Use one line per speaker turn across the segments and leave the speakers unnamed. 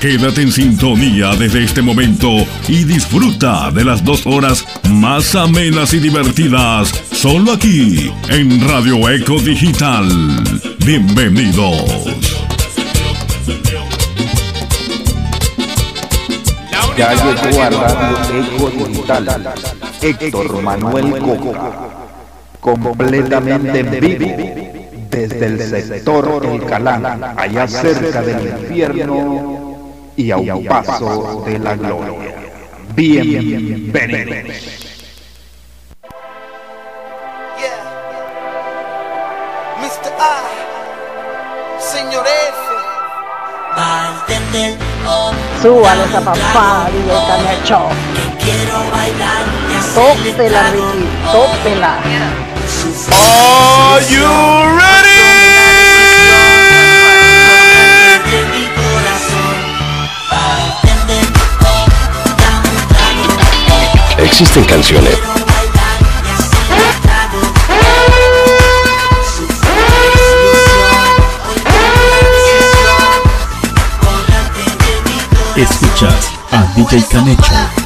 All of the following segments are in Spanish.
Quédate en sintonía desde este momento y disfruta de las dos horas más amenas y divertidas solo aquí en Radio Eco Digital. Bienvenidos.
Ya llegó a Radio Eco Digital Héctor Manuel Coco, completamente en vivo desde el sector El Calán, allá cerca del infierno y a un paso de la gloria. Bienvenidos.
Súbalos a
papá,
digo Canacho.
Tópela, Ricky, tópela.
Are you ready?
existen canciones.
Escuchas a DJ Canecho.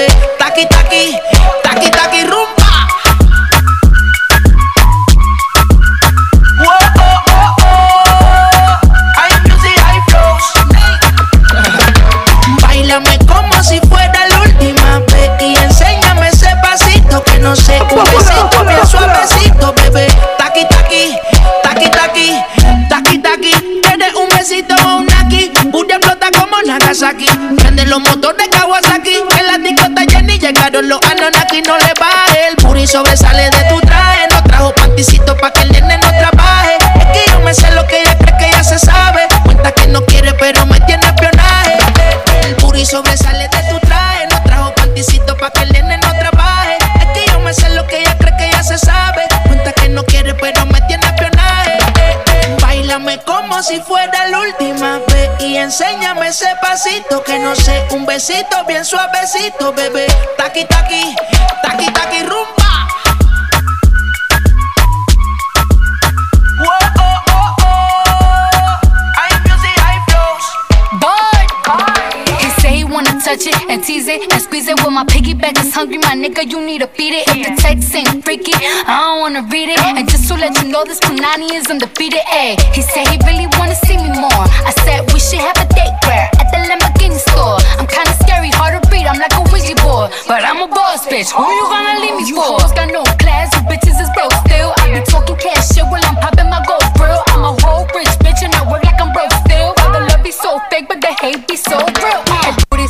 My piggyback is hungry, my nigga. You need to feed it. If the text ain't freaky, I don't wanna read it. And just to let you know, this Punani is undefeated. Ayy, he said he really wanna see me more. I said we should have a date where at the Lamborghini store. I'm kinda scary, hard to read. I'm like a Ouija board, but I'm a boss bitch. Who you gonna leave me for? Hoes got no class, you bitches is broke still. I be talking cash shit while I'm popping my gold grill. I'm a whole rich bitch and I work like I'm broke still. All the love be so fake, but the hate be so real.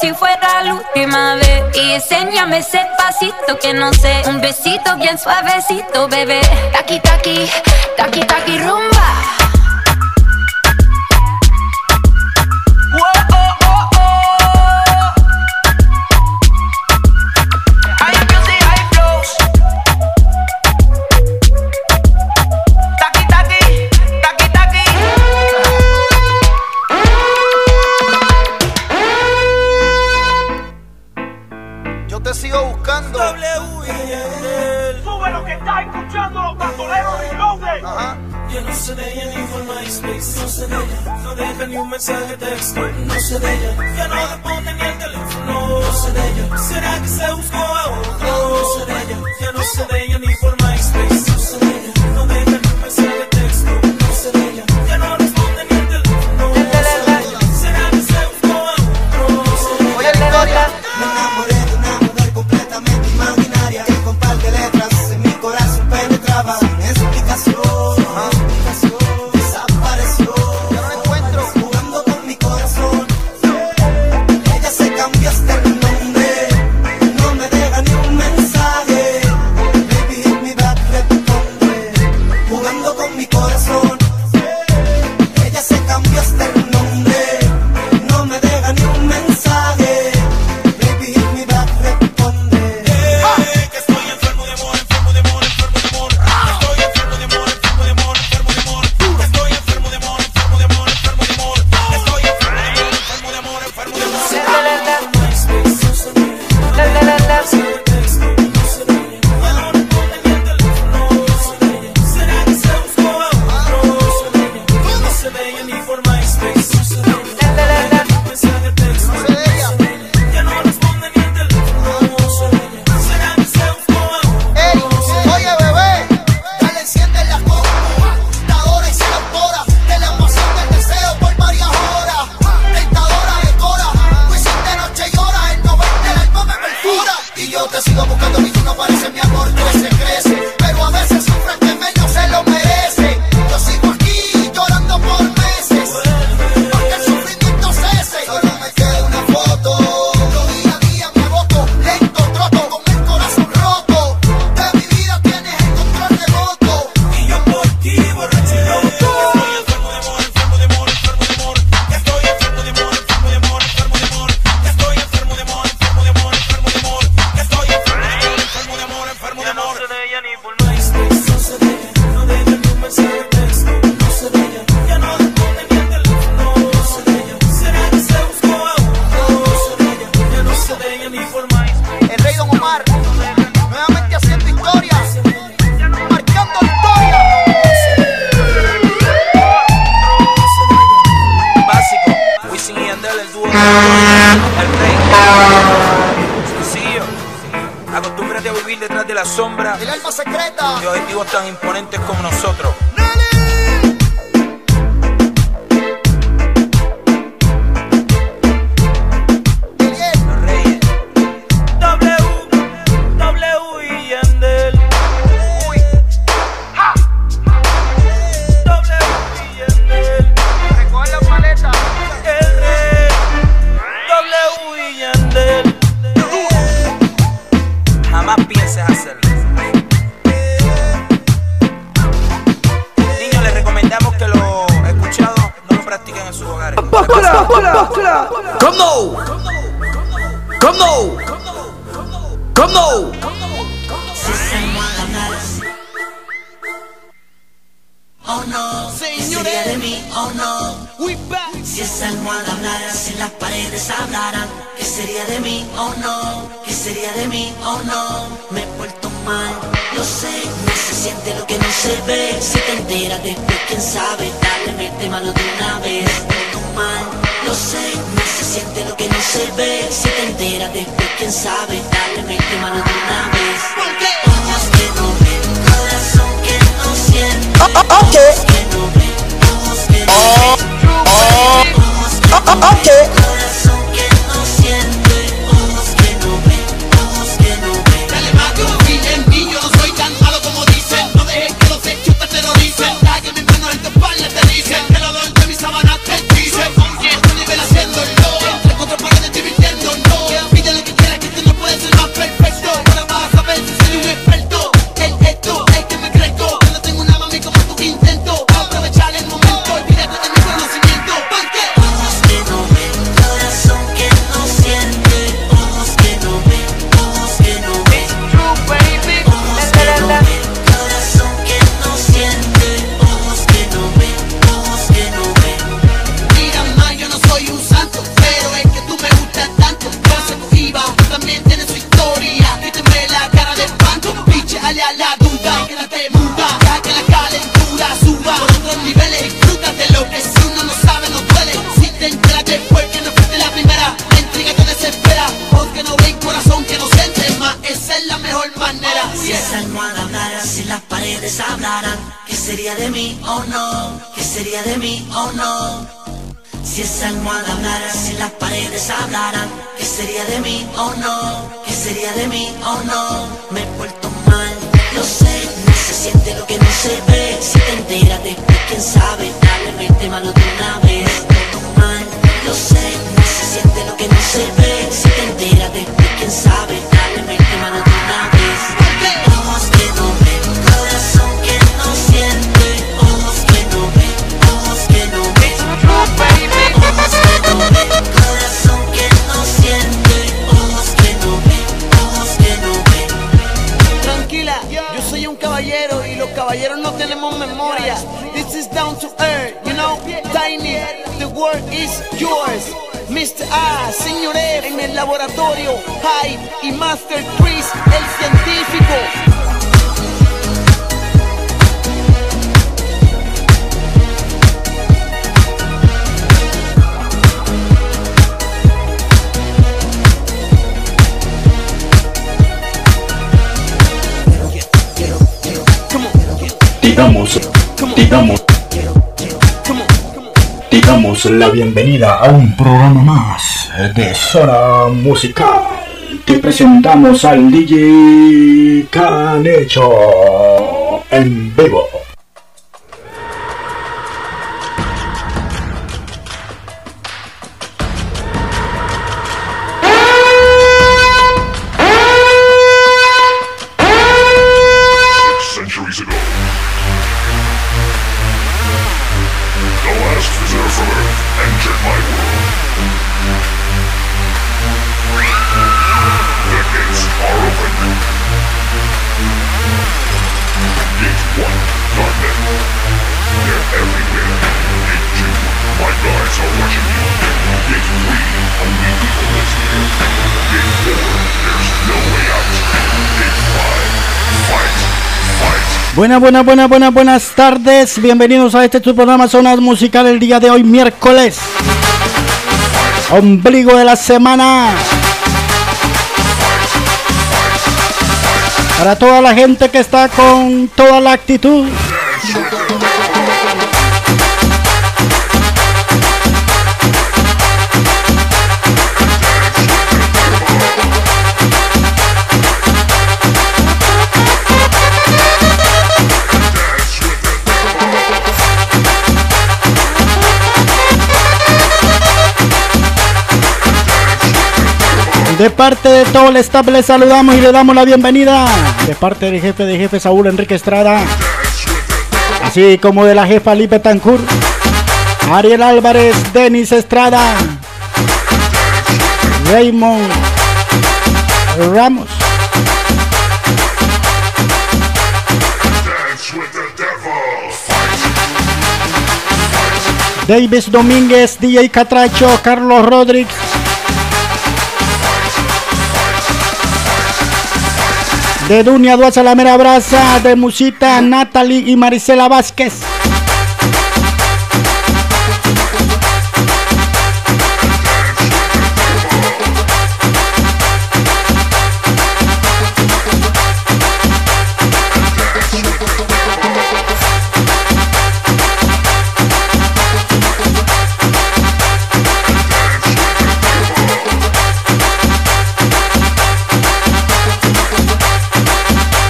si fuera la última vez. Y enséñame ese pasito que no sé. Un besito bien suavecito, bebé. Taki, taki, taki, taki, rumba
Yo
no sé de ella ni por MySpace, no sé de ella, no deja ni un mensaje texto, no sé de ella, ya no responde ni el teléfono, no sé de ella, será que se buscó a otro, no sé de ella, ya no sé de ella ni por MySpace, no sé de ella, no deja ni un mensaje texto, no sé de ella,
Come no. Come no. Come no.
Oh no, señores, de mí, oh no. We back. Si esa almohada hablara, si las paredes hablaran, ¿qué sería de mí, oh no? ¿Qué sería de mí, oh no? Me he puesto mal, lo sé, no se siente lo que no se ve. Si te enteras después, quién sabe, Simplemente malo de una vez de tu mal. Lo sé, no se siente lo que no se ve. Si te enteras después, quién sabe. Dale, mete mano de una vez. Porque ojos que no ven, corazón que no siente. Oh, oh, oh, ojos que no ven, ojos que no ven Ojos que no ven, corazón ustedes hablarán ¿Qué sería de mí o oh no? ¿Qué sería de mí o oh no? Me he puesto mal, lo sé No se siente lo que no se ve Si te enteras quién sabe Dale, mente de una
Ah, señor F en el laboratorio Hype y Master Chris, el científico.
digamos, digamos. Te damos la bienvenida a un programa más de Zona Musical. Te presentamos al DJ Canecho en vivo.
Buenas, buenas, buenas, buenas, buenas tardes. Bienvenidos a este tu programa Zonas Musical el día de hoy, miércoles. Ombligo de la semana. Para toda la gente que está con toda la actitud. De parte de todo el staff les saludamos y le damos la bienvenida. De parte del jefe de jefe Saúl Enrique Estrada. Así como de la jefa Lipe Tancur. Ariel Álvarez, Denis Estrada. Raymond Ramos. Davis Domínguez, DJ Catracho, Carlos Rodríguez. De Dunia Duaza La Mera Brasa, de Musita, Natalie y Marisela Vázquez.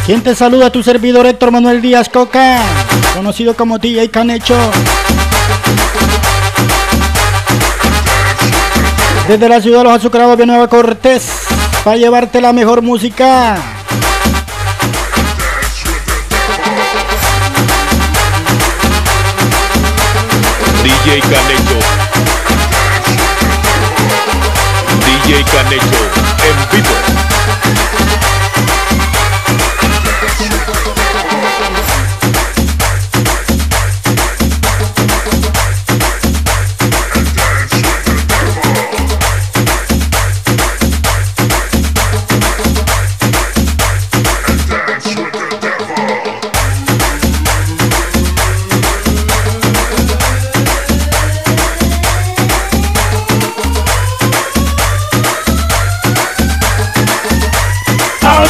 ¿Quién te saluda? Tu servidor Héctor Manuel Díaz Coca, conocido como DJ Canecho. Desde la ciudad de los azucarados de Nueva Cortés, para llevarte la mejor música.
DJ Canecho. DJ Canecho en.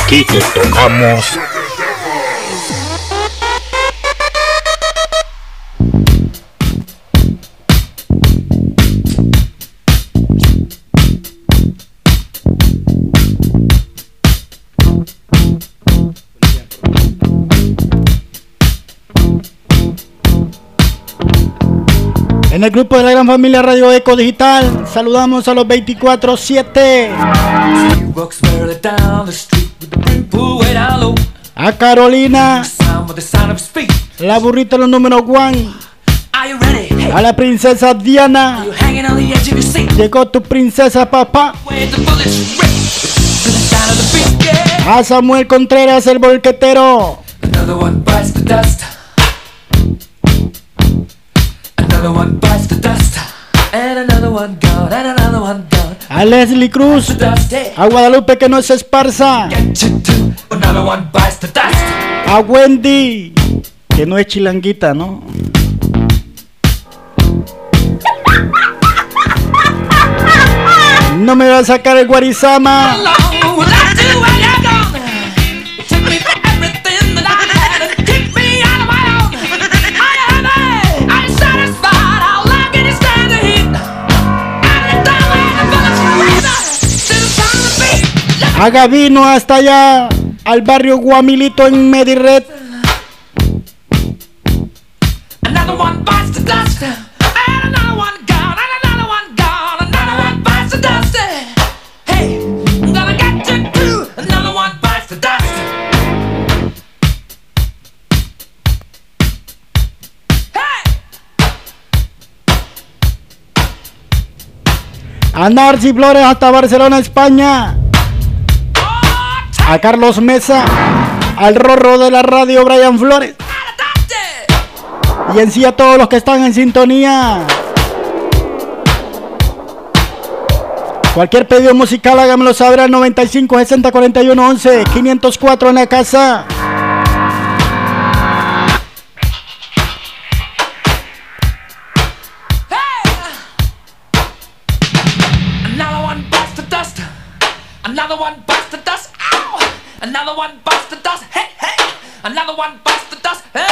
Aquí te tocamos.
En el grupo de la gran familia Radio Eco Digital, saludamos a los 24-7. A Carolina, la burrita los número one. A la princesa Diana,
you hanging on the edge of your seat.
llegó tu princesa papá. A Samuel Contreras, el volquetero.
Another one bites the dust.
A Leslie Cruz, a Guadalupe que no se esparza. A Wendy, que no es chilanguita, ¿no? No me va a sacar el guarizama.
Gonna get you too. Another one bites the dust.
A Narci Flores hasta Barcelona, España a Carlos Mesa, al Rorro de la radio Brian Flores. Y en sí a todos los que están en sintonía. Cualquier pedido musical hágamelo saber al 95 60 41 11 504 en la casa.
Another one Another one busts the dust. Hey, hey. Another one busts the dust. Hey.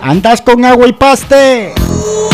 Andas con agua y paste.
Ooh,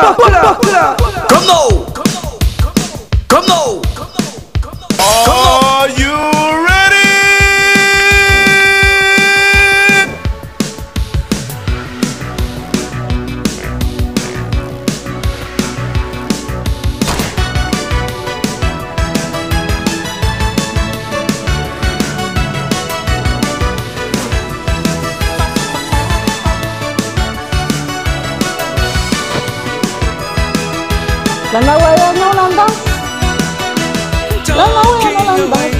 Come no! Come
no! Come no!
Come no!
Come no! lần đầu
quay nhau lần đó. Lần đầu quay nhau lần đó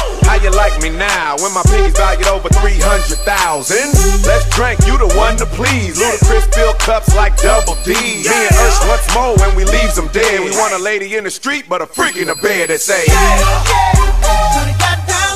How you like me now when my pinkies valued over 300,000? Let's drink, you the one to please. Ludacris fill cups like double D. Me and Ursh once more when we leaves them dead. We want a lady in the street, but a freak in the bed that say,
Shawty got down,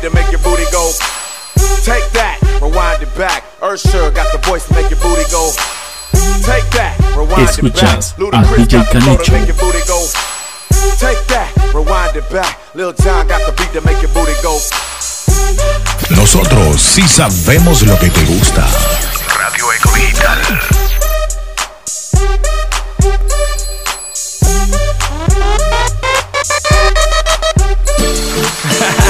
beat to make your booty go. Take that, rewind it back. Ursher got the voice to make your booty go. Take that, rewind it back. Ludacris
DJ
got the flow to make your booty go. Take that, rewind it back. Lil John got the beat to make your booty go.
Nosotros sí sabemos lo que te gusta.
Radio Eco Digital.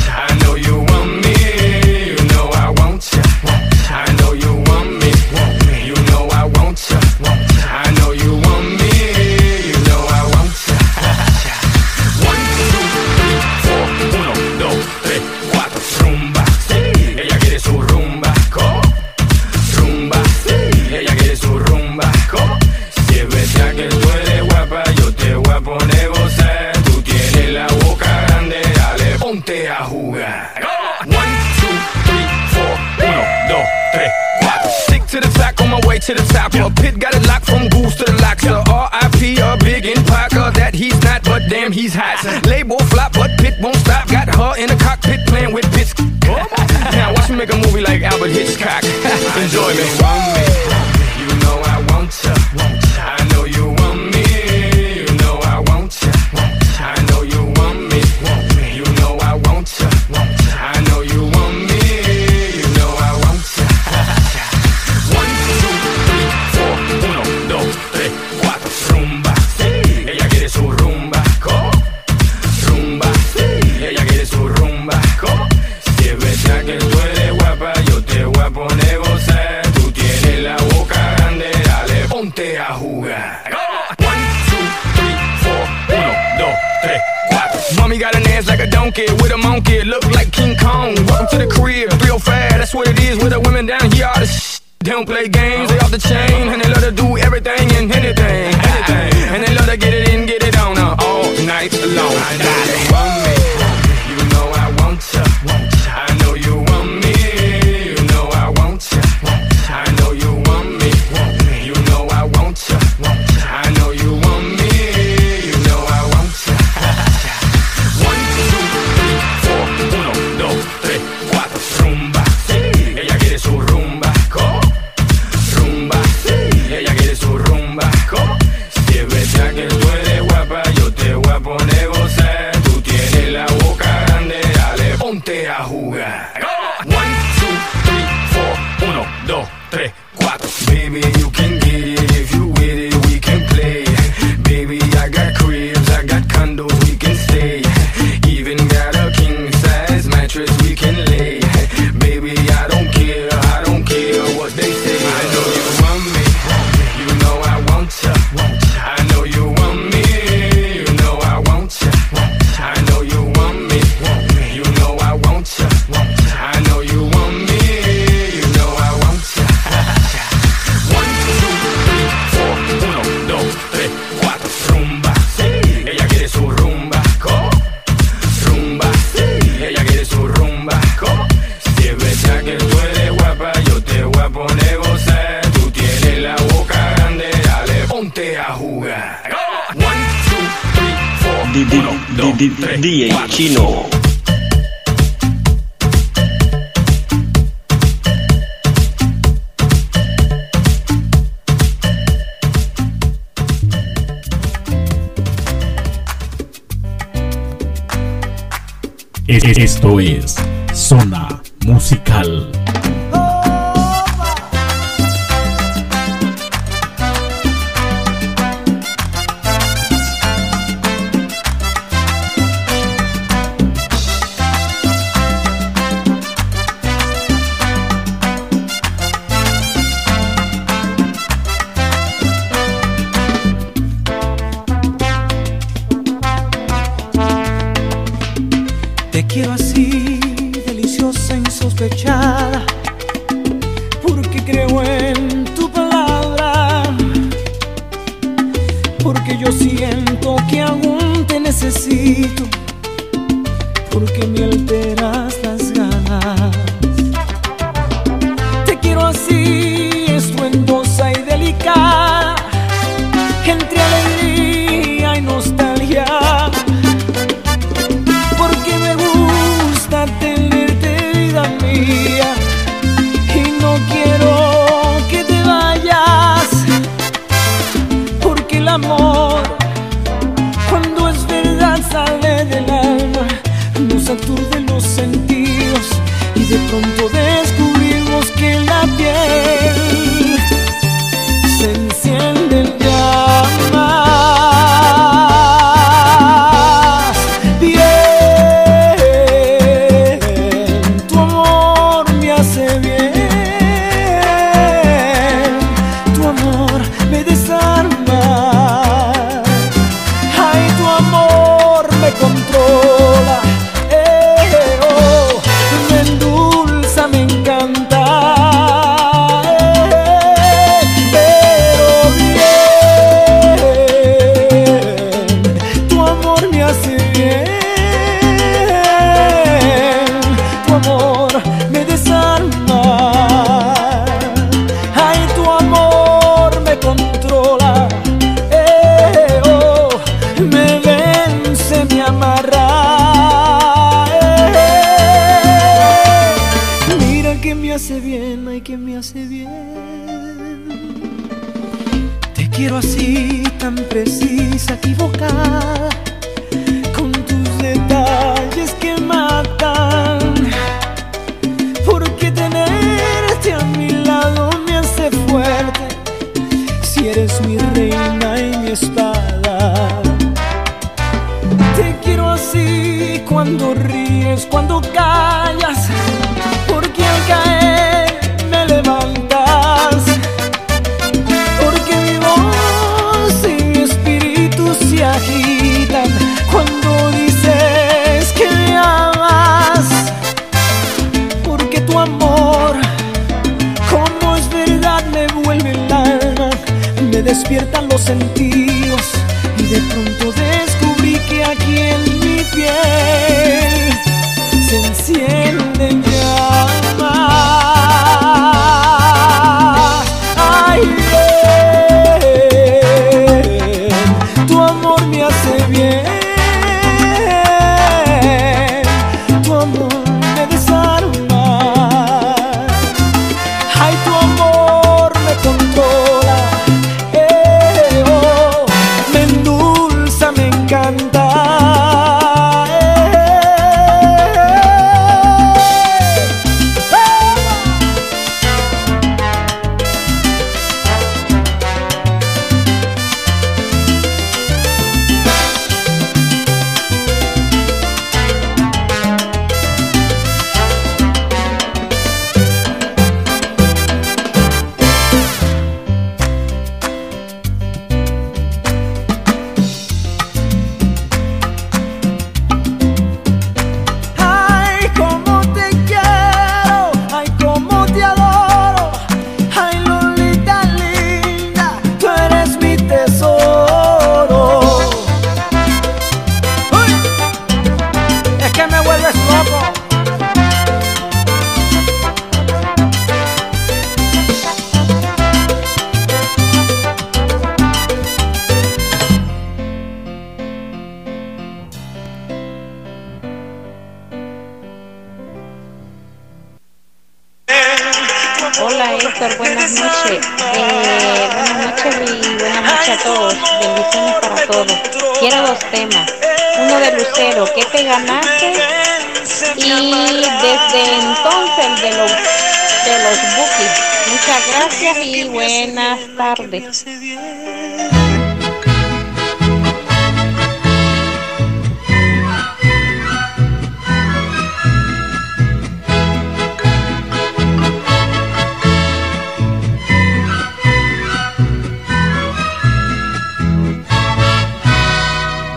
to the top. Yeah. Pit got it locked from goose to the lockster. Yeah. R.I.P. a big impact uh, that he's not, but damn he's hot. Label flop, but Pit won't stop. Got her in the cockpit playing with bits. now watch me make a movie like Albert Hitchcock. Enjoy me. You know I want to. funky with a monkey, look like King Kong. Welcome to the crib, real fast, that's what it is with the women down here. All the sh- they don't play games, they off the chain, and they love to do everything and anything, anything. And they love to get it in, get it on, uh, all night long. Got it. uno,
DJ. Chino.
Esto es Zona Musical.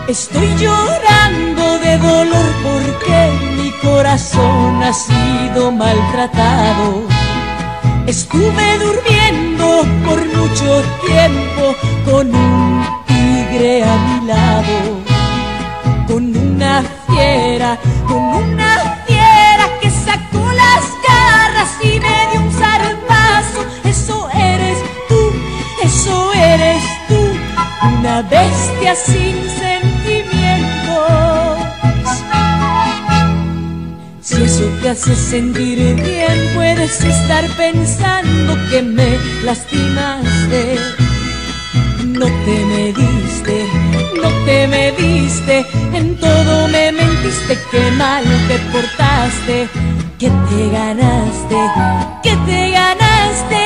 Estoy llorando de dolor porque mi corazón ha sido maltratado. Estuve durmiendo por mucho tiempo con un tigre a mi lado, con una fiera, con una fiera que sacó las garras y me dio un zarpazo. Eso eres tú, eso eres tú, una bestia sin eso te hace sentir bien, puedes estar pensando que me lastimaste. No te mediste, no te mediste, en todo me mentiste, qué mal te portaste, que te ganaste, que te ganaste,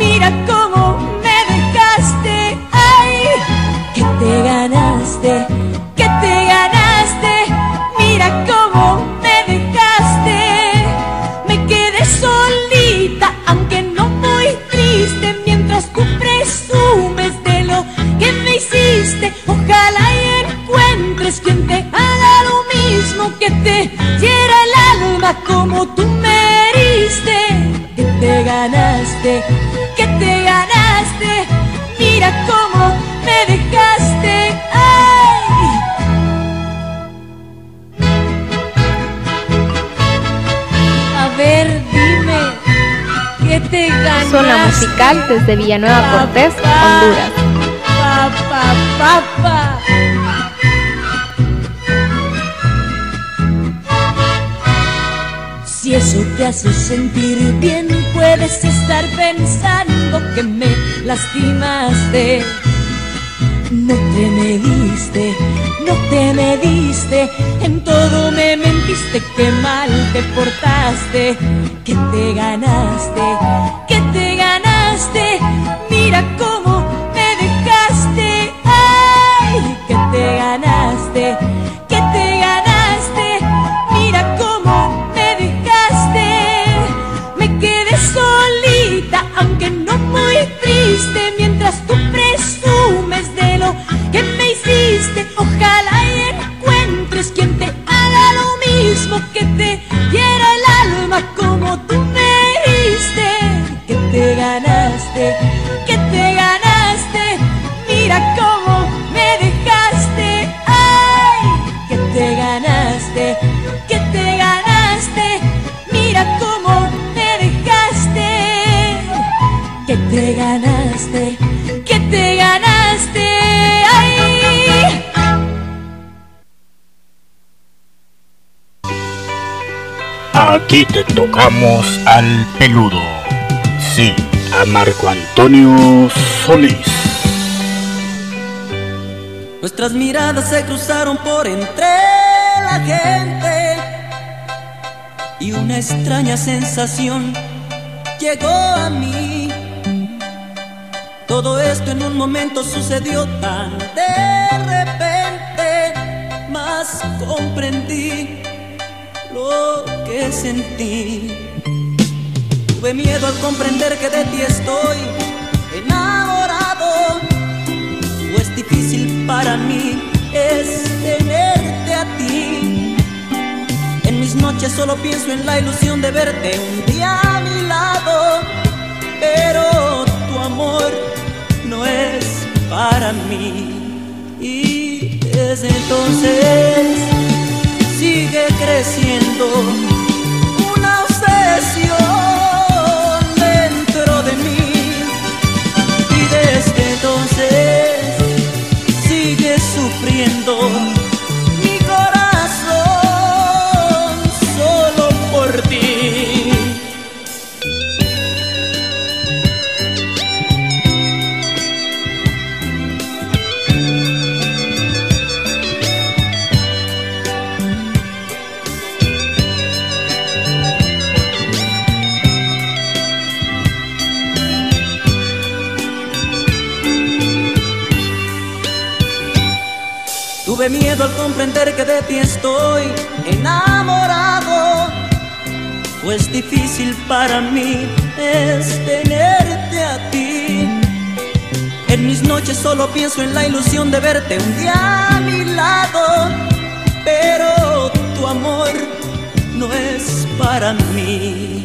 mira cómo me dejaste, ay, que te ganaste, como tú me heriste, que te ganaste, que te ganaste, mira cómo me dejaste, ay. A ver, dime, ¿qué te ganaste?
Zona musical desde Villanueva Cortés, Honduras.
Papá, papá. Si eso te hace sentir bien, puedes estar pensando que me lastimaste. No te mediste, no te mediste, en todo me mentiste, que mal te portaste, que te ganaste, que te ganaste, mira cómo
Aquí te tocamos al peludo. Sí, a Marco Antonio Solís.
Nuestras miradas se cruzaron por entre la gente y una extraña sensación llegó a mí. Todo esto en un momento sucedió tan de repente, más comprendí sentí. Tuve miedo al comprender que de ti estoy enamorado. Pues difícil para mí es tenerte a ti. En mis noches solo pienso en la ilusión de verte un día a mi lado. Pero tu amor no es para mí. Y desde entonces sigue creciendo dentro de mí. Y desde entonces sigue sufriendo comprender que de ti estoy enamorado. Pues difícil para mí es tenerte a ti. En mis noches solo pienso en la ilusión de verte un día a mi lado. Pero tu amor no es para mí.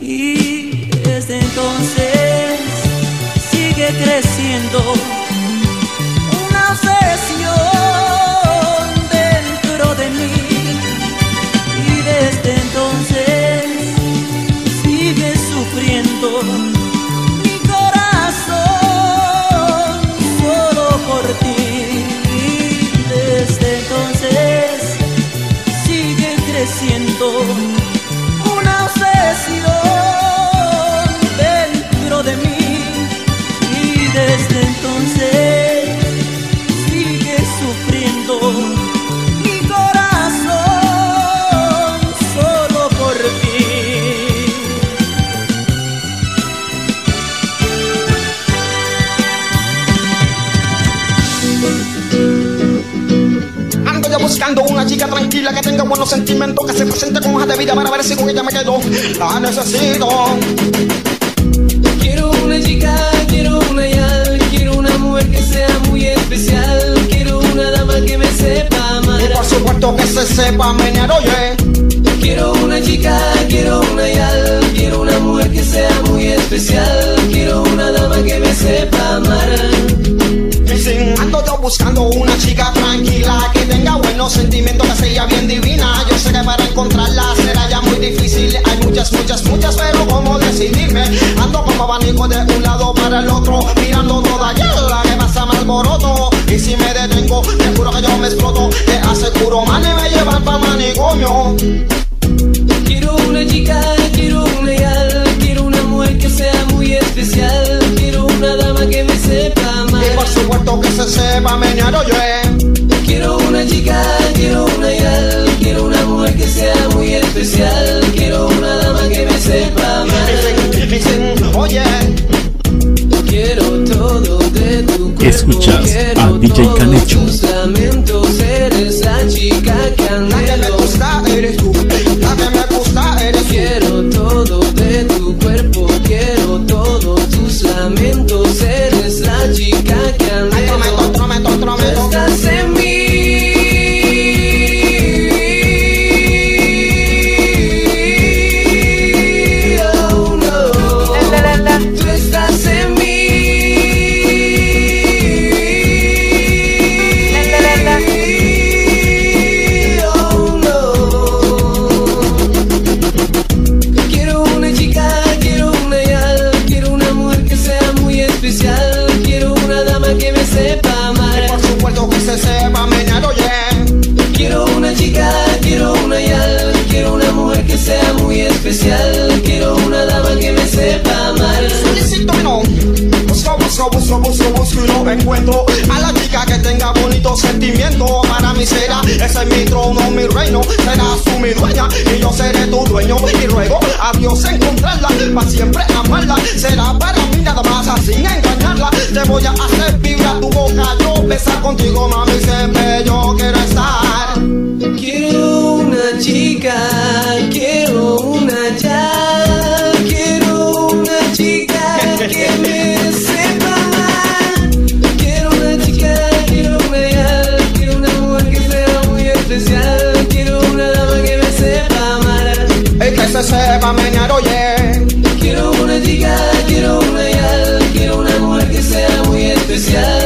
Y desde entonces sigue creciendo
sentimientos, que se presente con hoja de vida para ver si con ella me quedo. La necesito.
Quiero una chica, quiero una yal, quiero una mujer que sea muy especial, quiero una dama que me sepa amar.
Y por supuesto que se sepa menear, oye.
Quiero una chica, quiero una yal, quiero una mujer que sea muy especial, quiero una dama que me sepa amar.
Buscando una chica tranquila que tenga buenos sentimientos, que sea bien divina. Yo sé que para encontrarla será ya muy difícil. Hay muchas, muchas, muchas, pero ¿cómo decidirme? Ando como abanico de un lado para el otro, mirando toda la que pasa mal alboroto. Y si me detengo, te juro que yo me exploto. Te aseguro, man, y me llevan pa' manicomio.
Quiero una chica, quiero una
sepa menear, oye.
Quiero una chica, quiero una ideal, quiero una mujer que sea muy especial, quiero una dama que me sepa amar.
Dicen, oye.
Quiero todo de tu cuerpo,
Escuchas
quiero
a DJ
todos
Canecho.
tus lamentos, eres la chica que
La que me
anhelo.
gusta eres tú, la que me
no
encuentro a la chica que tenga bonito sentimiento. Para mí será, ese es mi trono, mi reino. Serás tú mi dueña y yo seré tu dueño. Y ruego a Dios encontrarla, para siempre amarla. Será para mí nada más sin engañarla. Te voy a hacer vibrar tu boca, yo besar contigo, mami. Siempre yo quiero estar.
Quiero una chica, quiero
se sepa menear, oye.
Quiero una chica, quiero una ideal, quiero una mujer que sea muy especial,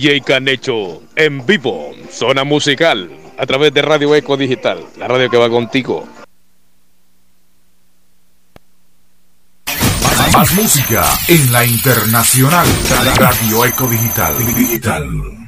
DJ Canecho en vivo, zona musical, a través de Radio Eco Digital, la radio que va contigo.
Más música en la internacional. Radio Eco Digital. Digital.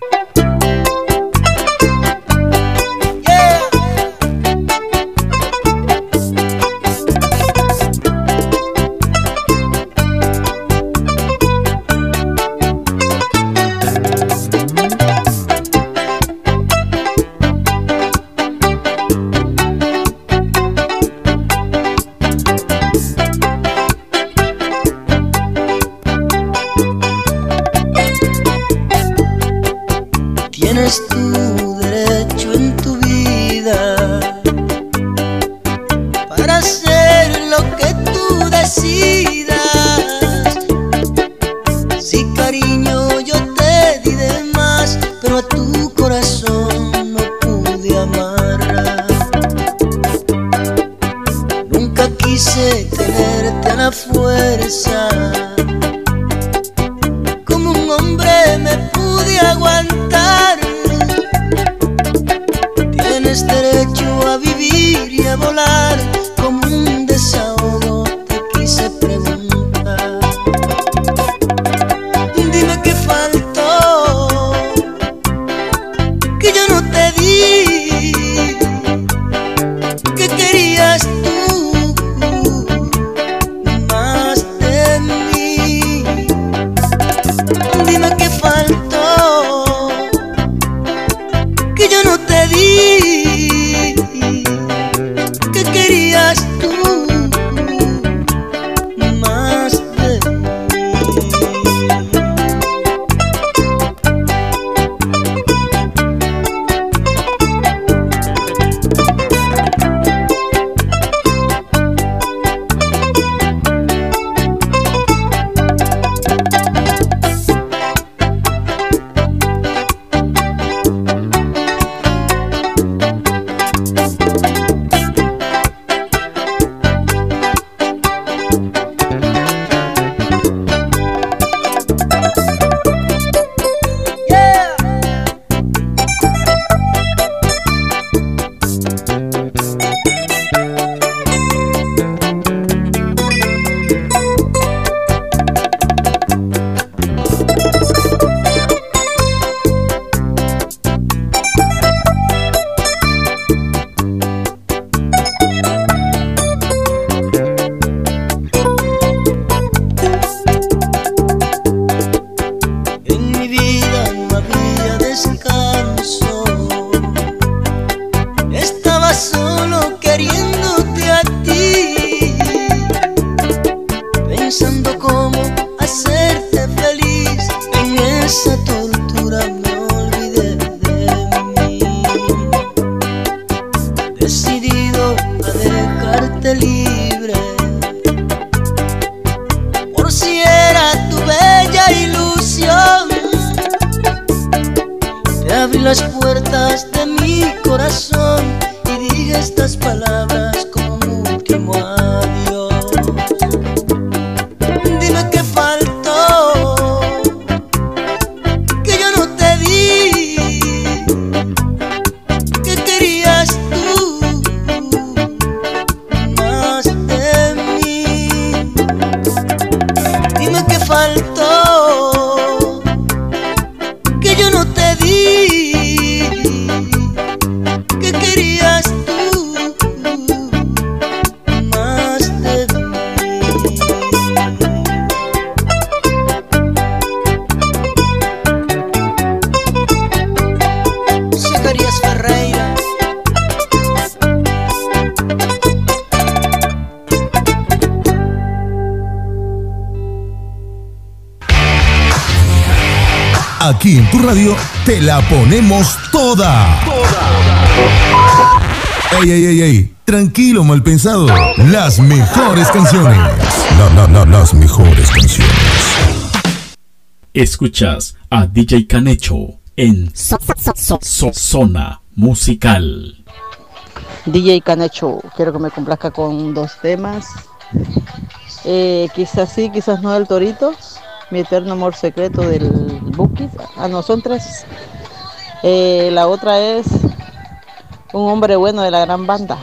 las mejores canciones. No, no,
no, las mejores canciones.
Escuchas a DJ Canecho en so, Zona Musical.
DJ Canecho, quiero que me complazca con dos temas. Eh, quizás sí, quizás no del Torito. Mi eterno amor secreto del Buki. Ah, no, son tres. Eh, la otra es Un hombre bueno de la gran banda.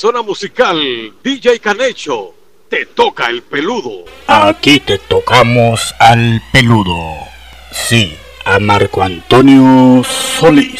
Zona Musical, DJ Canecho, te toca el peludo.
Aquí te tocamos al peludo. Sí, a Marco Antonio Solís.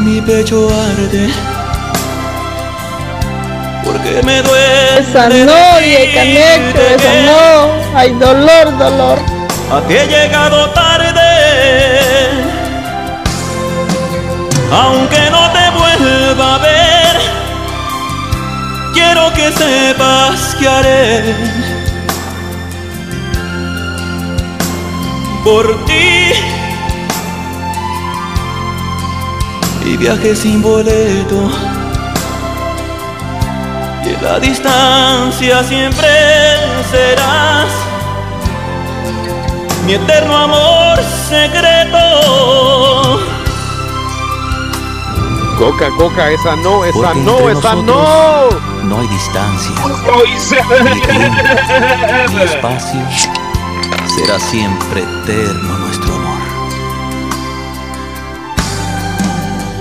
mi pecho arde. Porque me duele.
Esa no, y Canecho, esa no. Hay dolor, dolor.
A ti he llegado tarde. Aunque no te vuelva a ver, quiero que sepas que haré por ti. Y viaje sin boleto. Y en la distancia siempre serás mi eterno amor secreto.
Coca, coca, esa no, esa
Porque
no, esa no.
No hay distancia. Ni tiempo, ni espacio. Será siempre eterno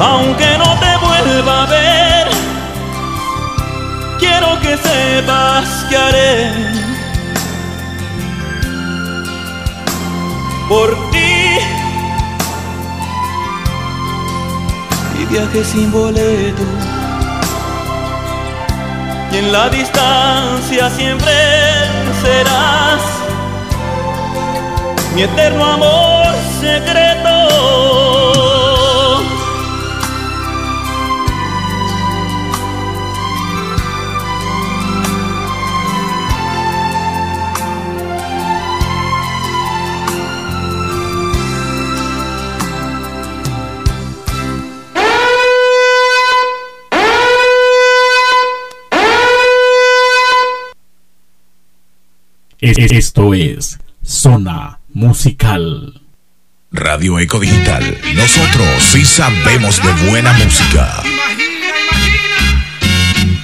Aunque no te vuelva a ver, quiero que sepas que haré por ti. Y viaje sin boleto. Y en la distancia siempre será serás mi eterno amor secreto.
Esto es Zona Musical.
Radio Eco Digital. Nosotros sí sabemos de buena música.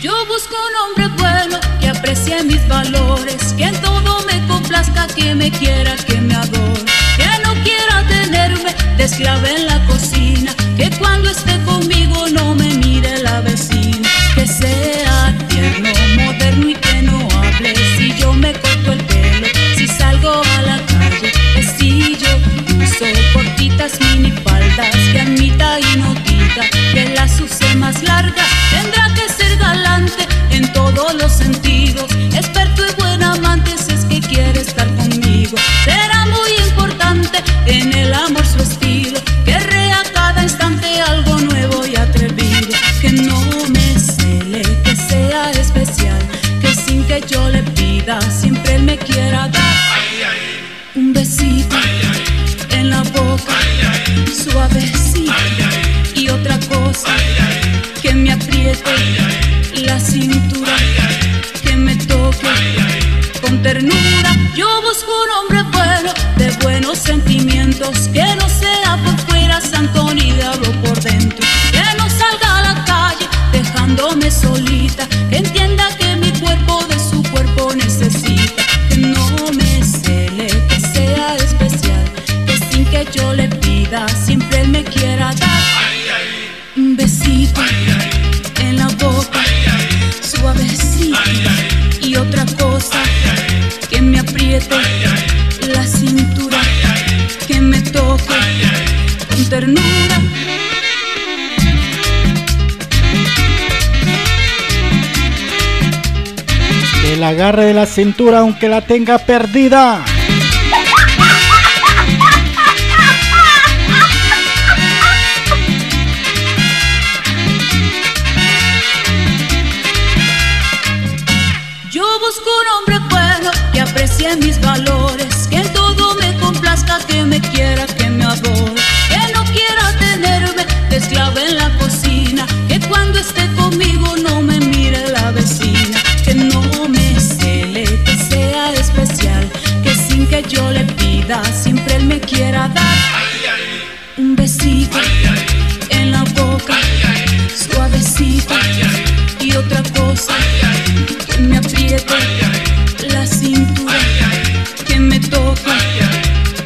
Yo busco un hombre bueno que aprecie mis valores, que en todo me complazca, que me quiera, que me adore, que no quiera tenerme de esclava en la cocina, que cuando esté conmigo no tendrá que ser galante en todos los sentidos, experto y buen amante si es que quiere estar conmigo, será muy importante en el amor su estilo, que rea cada instante algo nuevo y atrevido, que no me cele, que sea especial, que sin que yo le pida siempre él me quiera dar. Un besito en la boca, suavecito y otra cosa la cintura, que me toque con ternura. Yo busco un hombre bueno, de buenos sentimientos, que no sea por fuera santo ni diablo por dentro, que no salga a la calle dejándome solita, que entienda que mi cuerpo de su cuerpo necesita, que no me cele, que sea especial, que sin que yo le pida que me apriete la cintura, que me toque con ternura.
La agarre de la cintura aunque la tenga perdida.
La cintura, que me toque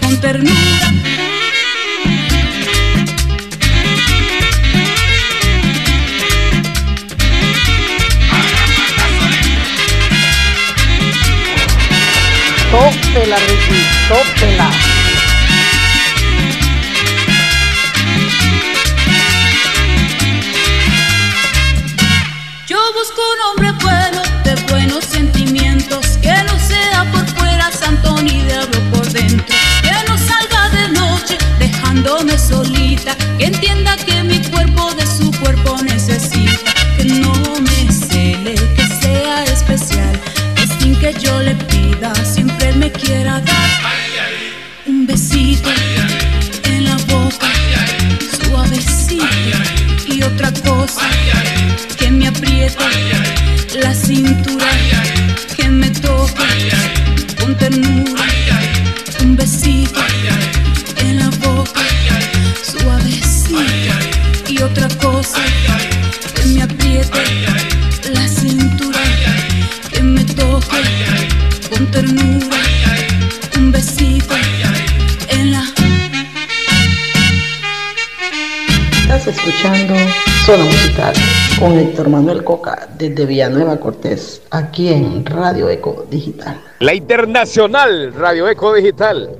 con ternura.
Tópela, Ricky, tópela.
Quiera dar un besito en la boca, suavecito y otra cosa que me apriete la cintura,
escuchando Zona Musical con Héctor Manuel Coca desde Villanueva Cortés, aquí en Radio Eco Digital.
La Internacional Radio Eco Digital.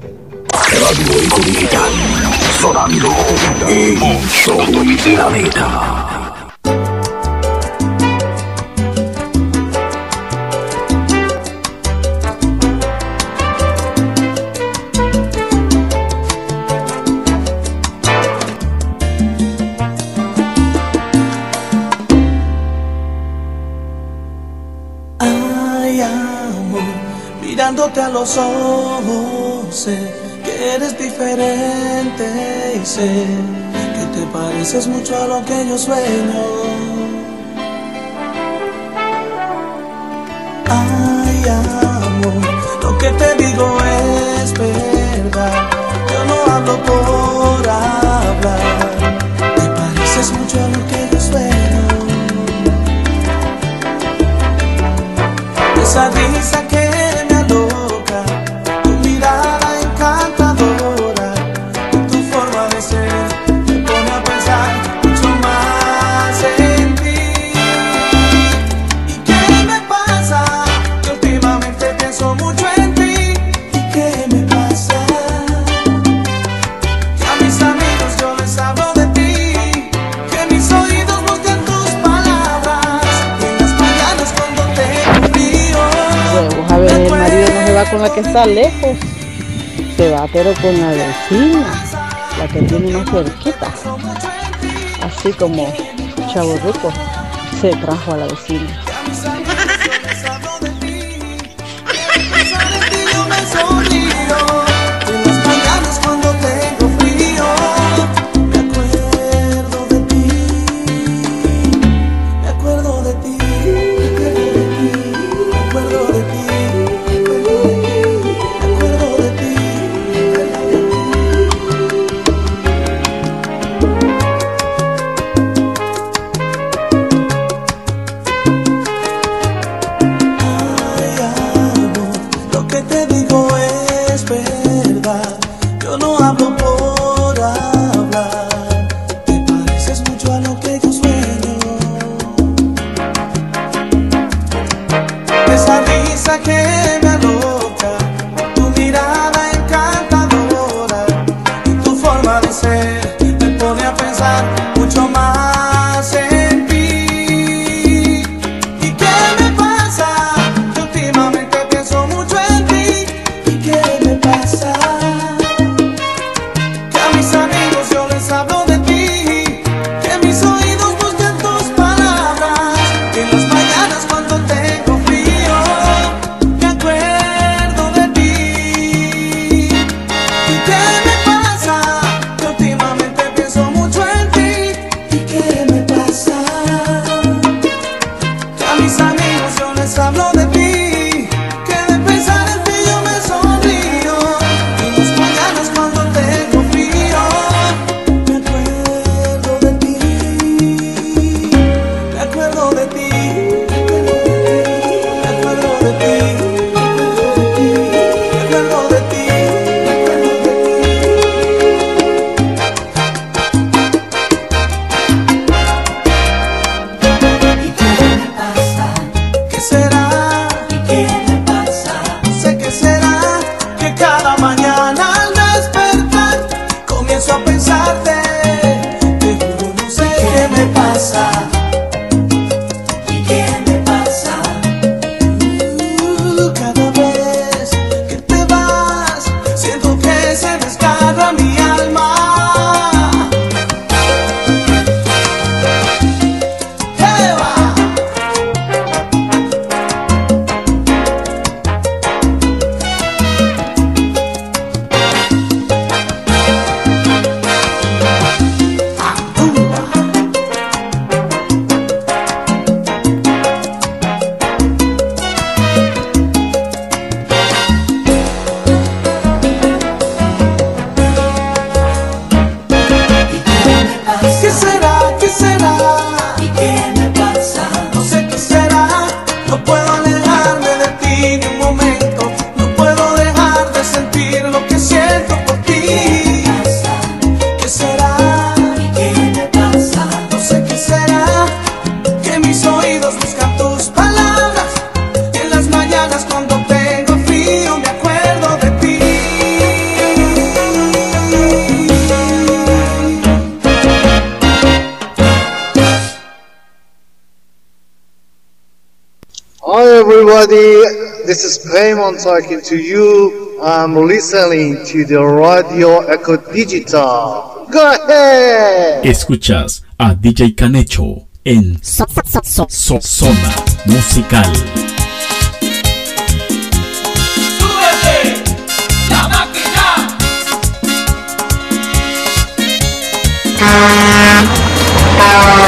Radio Eco Digital. Sonando en todo el planeta.
los ojos, sé que eres diferente y sé que te pareces mucho a lo que yo sueño. Ay, amor, lo que te digo es verdad, yo no hablo por hablar, te pareces mucho a lo que yo sueño. Esa risa que
la que está lejos se va, pero con la vecina, la que tiene más cerquita. Así como Chavo Rico se trajo a la vecina.
Talking to you. I'm listening to the radio Digital. Go ahead.
Escuchas a DJ Canecho en so, so, so, Zona Musical.
La máquina.
Ah, ah.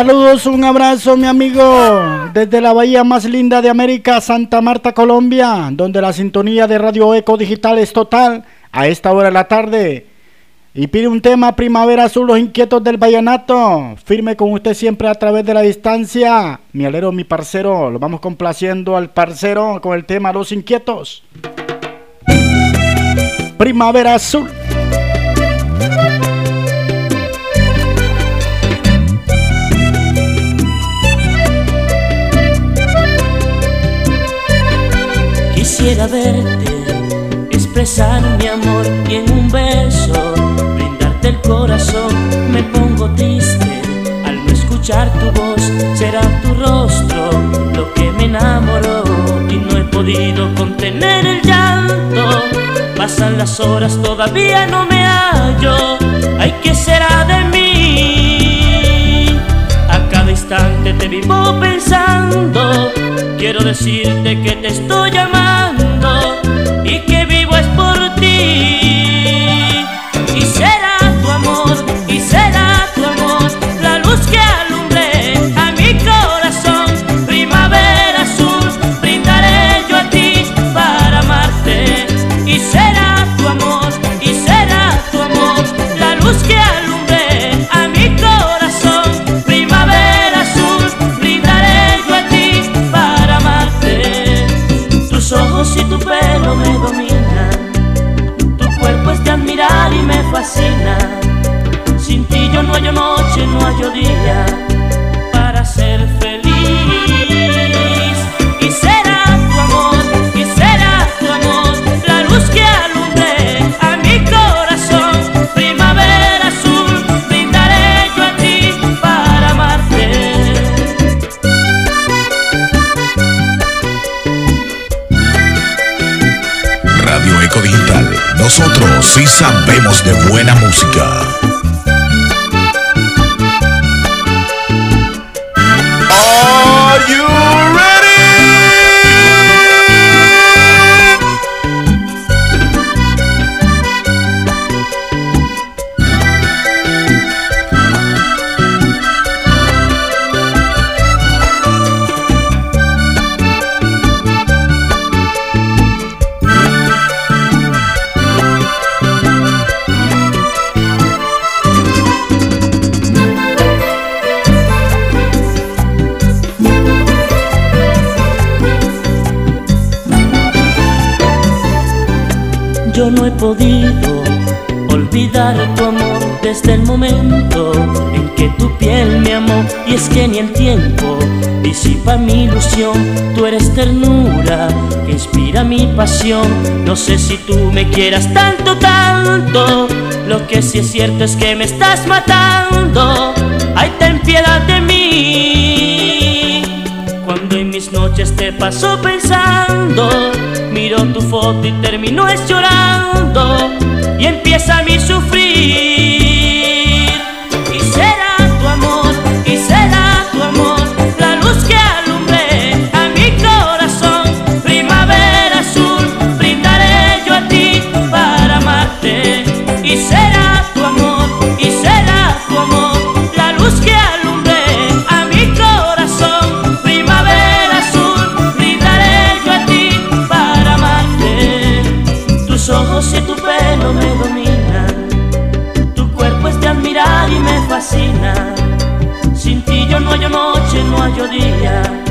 Saludos, un abrazo, mi amigo, desde la bahía más linda de América, Santa Marta, Colombia, donde la sintonía de Radio Eco Digital es total a esta hora de la tarde. Y pide un tema Primavera Azul, los inquietos del vallenato. Firme con usted siempre a través de la distancia. Mi alero, mi parcero, lo vamos complaciendo al parcero con el tema Los inquietos. Primavera Azul.
quisiera verte, expresar mi amor y en un beso, brindarte el corazón, me pongo triste, al no escuchar tu voz, será tu rostro lo que me enamoró y no he podido contener el llanto, pasan las horas, todavía no me hallo, ay, ¿qué será de mí? instante te vivo pensando. Quiero decirte que te estoy amando y que vivo es por ti. me domina, tu cuerpo es de admirar y me fascina. Sin ti yo no hallo noche, no hallo día
Nosotros sí sabemos de buena música.
Ah. Podido olvidar tu amor desde el momento en que tu piel me amó. Y es que ni el tiempo disipa mi ilusión. Tú eres ternura que inspira mi pasión. No sé si tú me quieras tanto, tanto. Lo que sí es cierto es que me estás matando. Ay, ten piedad de mí. Noches te paso pensando, miro tu foto y termino es llorando y empieza mi sufrir. No hallo día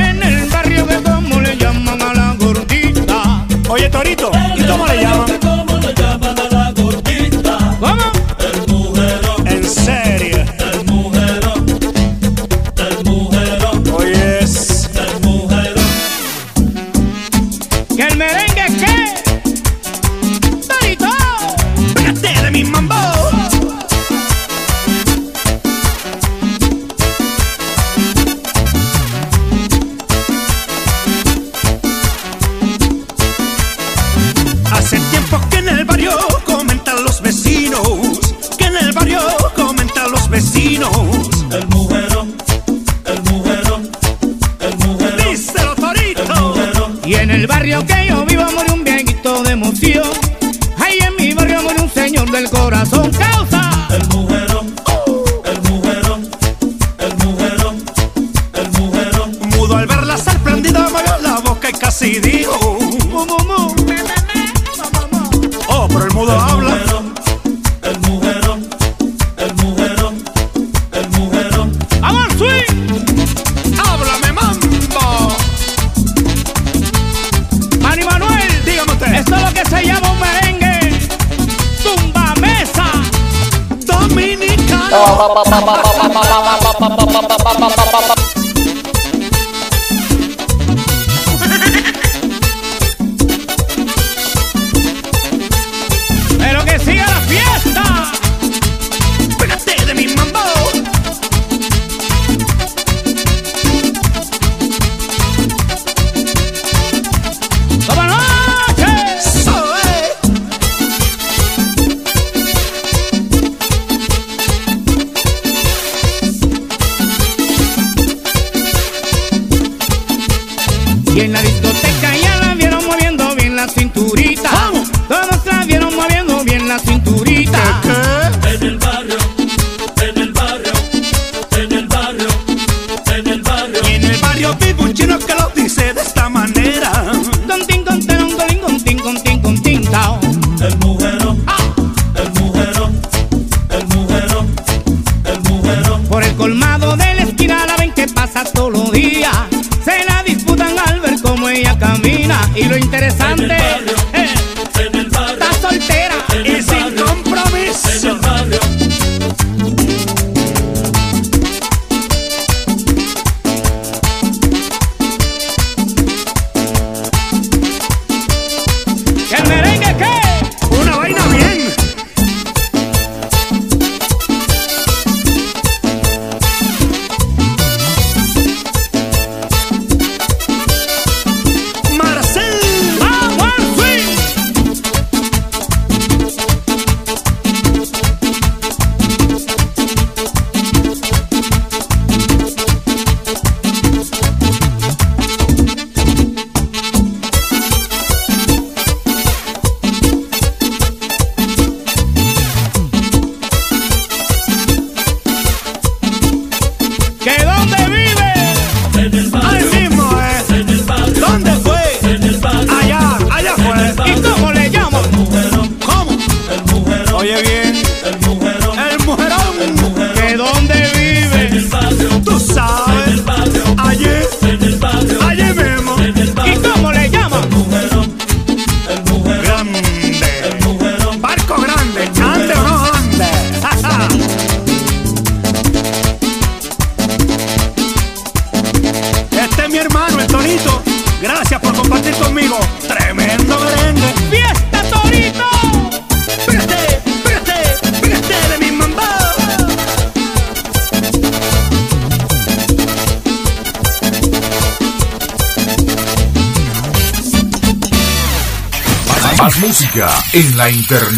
en el barrio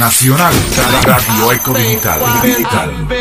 la
internacional. Radio Eco Digital.
Digital.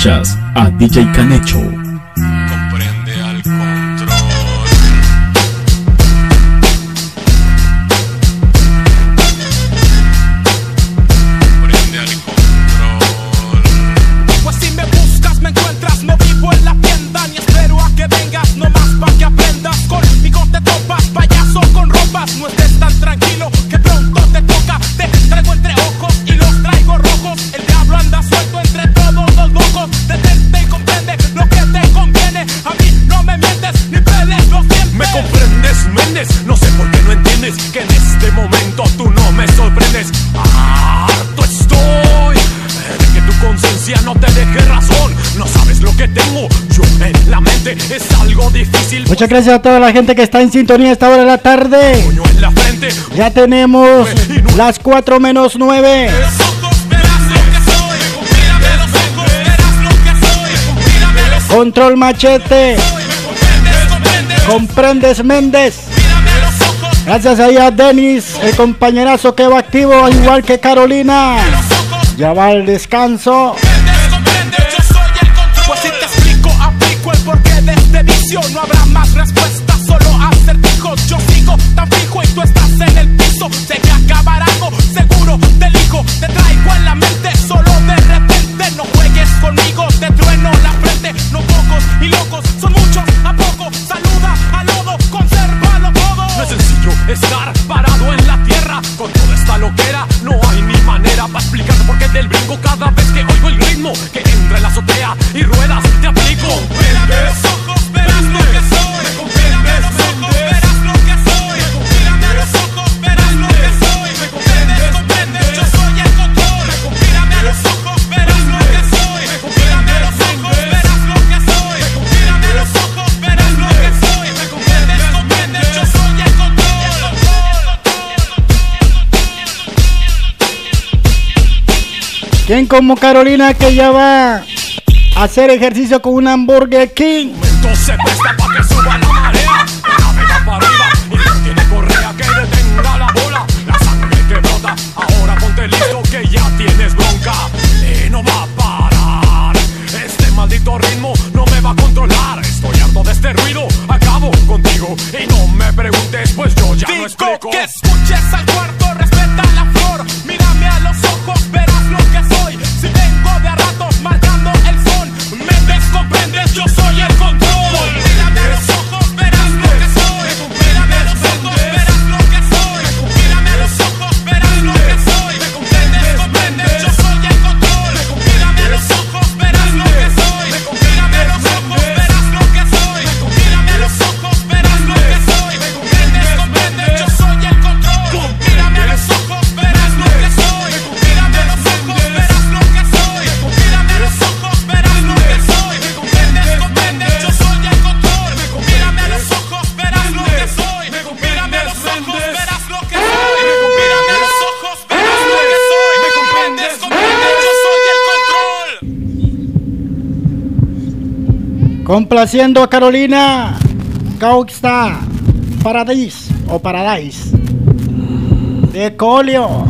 escuchas a DJ Canecho.
gracias a toda la gente que está en sintonía a esta hora de la tarde. Ya tenemos las 4 menos 9. Control Machete. Comprendes Méndez. Gracias ahí a Denis, el compañerazo que va activo, igual que Carolina. Ya va
el
descanso.
¿Quién como Carolina que ya va a hacer ejercicio con un hamburger king? Complaciendo a Carolina. Gausta Paradise o Paradise. De Colio.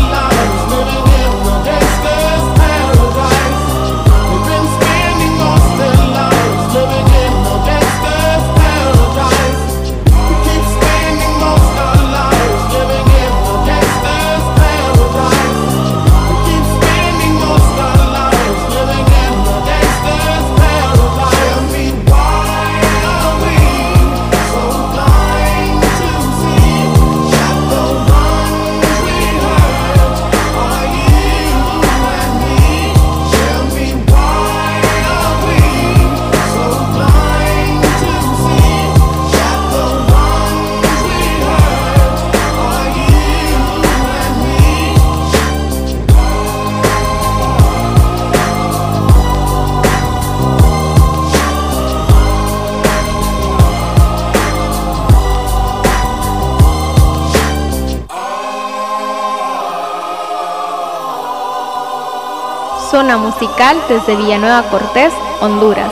Zona Musical desde Villanueva Cortés, Honduras.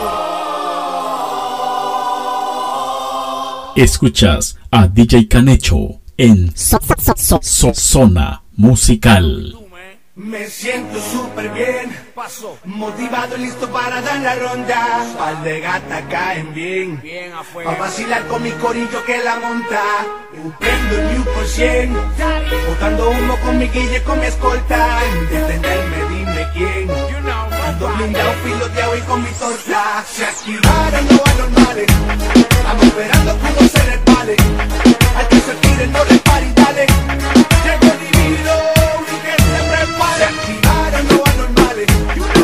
Escuchas a DJ Canecho en Zona Musical.
Me siento súper bien. Motivado y listo para dar la ronda. Pal de gata caen bien. Bien afuera. Vacilar con mi corillo que la monta. Prendo New por 100. Botando humo con mi guille con mi escolta. Detenerme, dime quién. Ando blindado, piloteado y con mi torta. Se activaron los anormales. Ando esperando que no se resbale. Al que se tire no le y dale. Que se prepare. Se activaron los body. You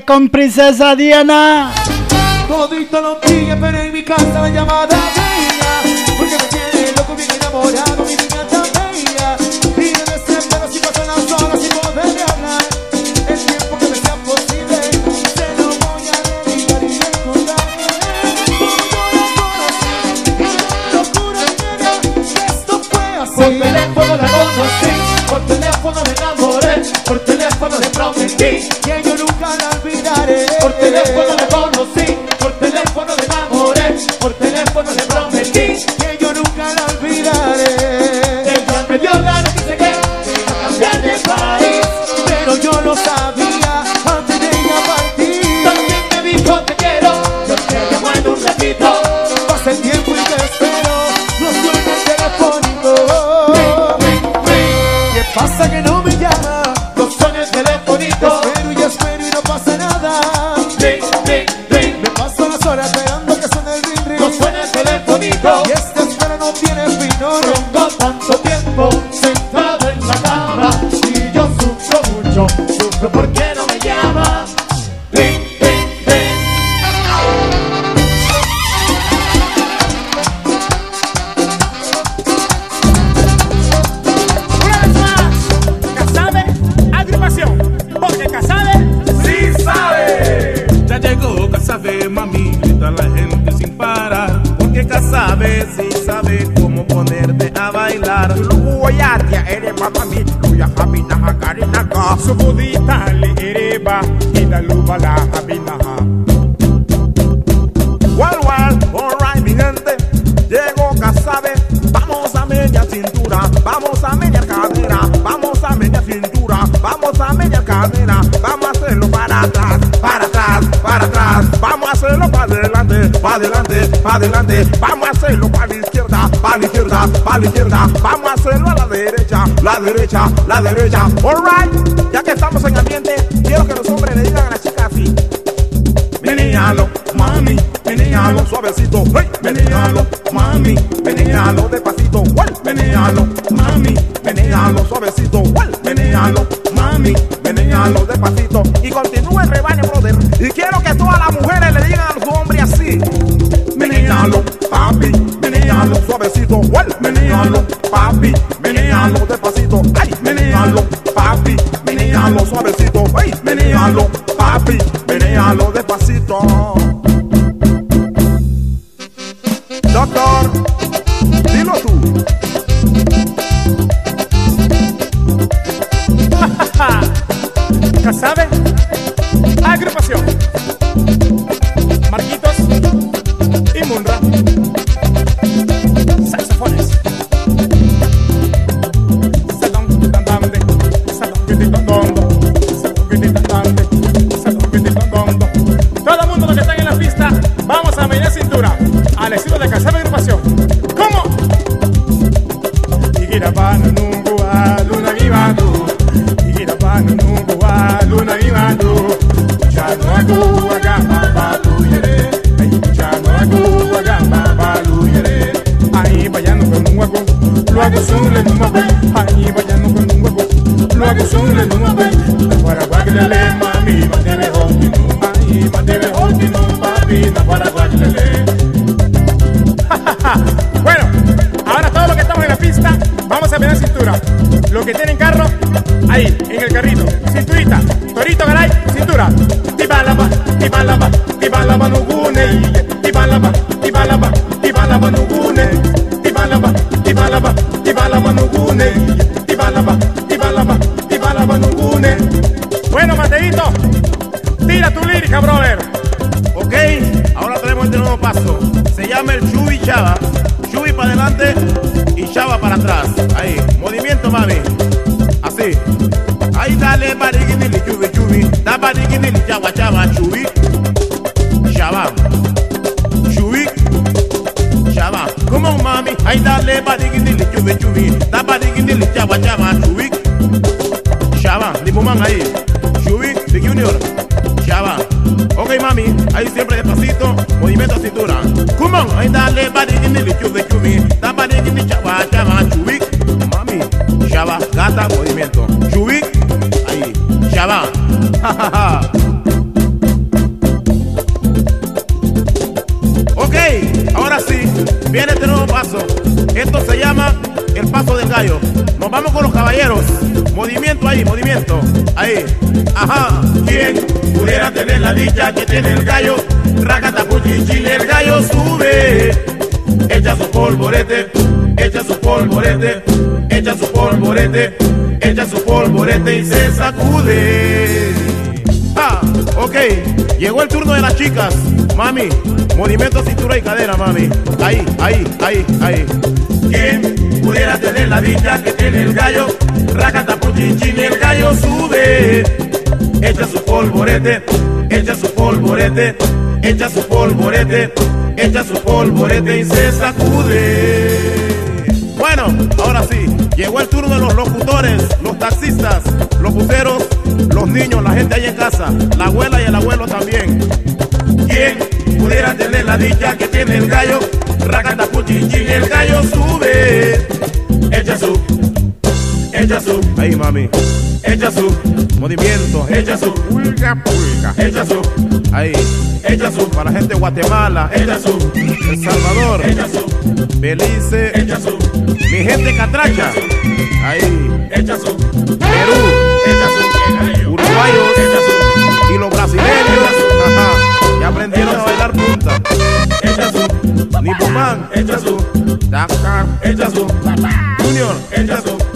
con
princesa Diana.
Todito lo pide, pero en mi casa la llamada
adelante, vamos a hacerlo para la izquierda, para la izquierda, para la izquierda, vamos a hacerlo a la derecha, la derecha, la derecha. Alright, ya que estamos en ambiente, quiero que los hombres le digan a las chicas así. Menealo, mami, menealo suavecito, hey, menealo, mami, menealo despacito,
Los que tienen carro, ahí, en el carrito. Cinturita, torito, garay, cintura. Tibalaba, tibalaba, tibalaba nugune. Tibalaba, tibalaba, tibalaba nugune. Tibalaba, tibalaba, tibalaba nugune. Tibalaba, tibalaba, tibalaba nugune. Bueno, Mateito, tira tu lírica, brother.
Ok, ahora tenemos este nuevo paso. Se llama el Chubi Chava. Chubi para adelante y Chava para atrás. Ahí, mami. Así. Ahí dale, bariginili, chubi, chubi. Da bariginili, chava, chava, chubi. Chava. Chubi. Chava. Come on, mami. Ahí dale, bariginili, chubi, chubi. Da bariginili, chava, chava, chubi. Chava. Limuman ahí. Chubi, Big Junior. Chava. Ok, mami, ahí siempre despacito, movimiento a cintura. Come on, ahí dale, bariginili, chubi, chubi. Da bariginili, chava, chava, chubi. Ajá. ¿Quién pudiera tener la dicha que tiene el gallo? Racatapuchichín, el gallo sube. Echa su polvorete, echa su polvorete, echa su polvorete, echa su polvorete y se sacude. Ah, ok. Llegó el turno de las chicas. Mami, movimiento cintura y cadera, mami. Ahí, ahí, ahí, ahí. ¿Quién pudiera tener la dicha que tiene el gallo? Racatapuchichín, el gallo sube. Echa su polvorete, echa su polvorete, echa su polvorete, echa su polvorete y se sacude. Bueno, ahora sí, llegó el turno de los locutores, los taxistas, los buceros, los niños, la gente ahí en casa, la abuela y el abuelo también. ¿Quién pudiera tener la dicha que tiene el gallo? Racatapuchichín, el gallo sube. Echa su, echa su, ahí mami, echa su movimiento, echa su pulga, pulga, echa su, ahí, echa su para la gente de Guatemala, echa su, El Salvador, echa su, Belice, echa su, mi gente catracha, ahí, echa su, Perú, echa su, uruguayos, echa su, y los brasileños, ajá, que aprendieron a bailar punta. Echa su.
Nipomán. Echa su. Echa su. Junior. Echa su.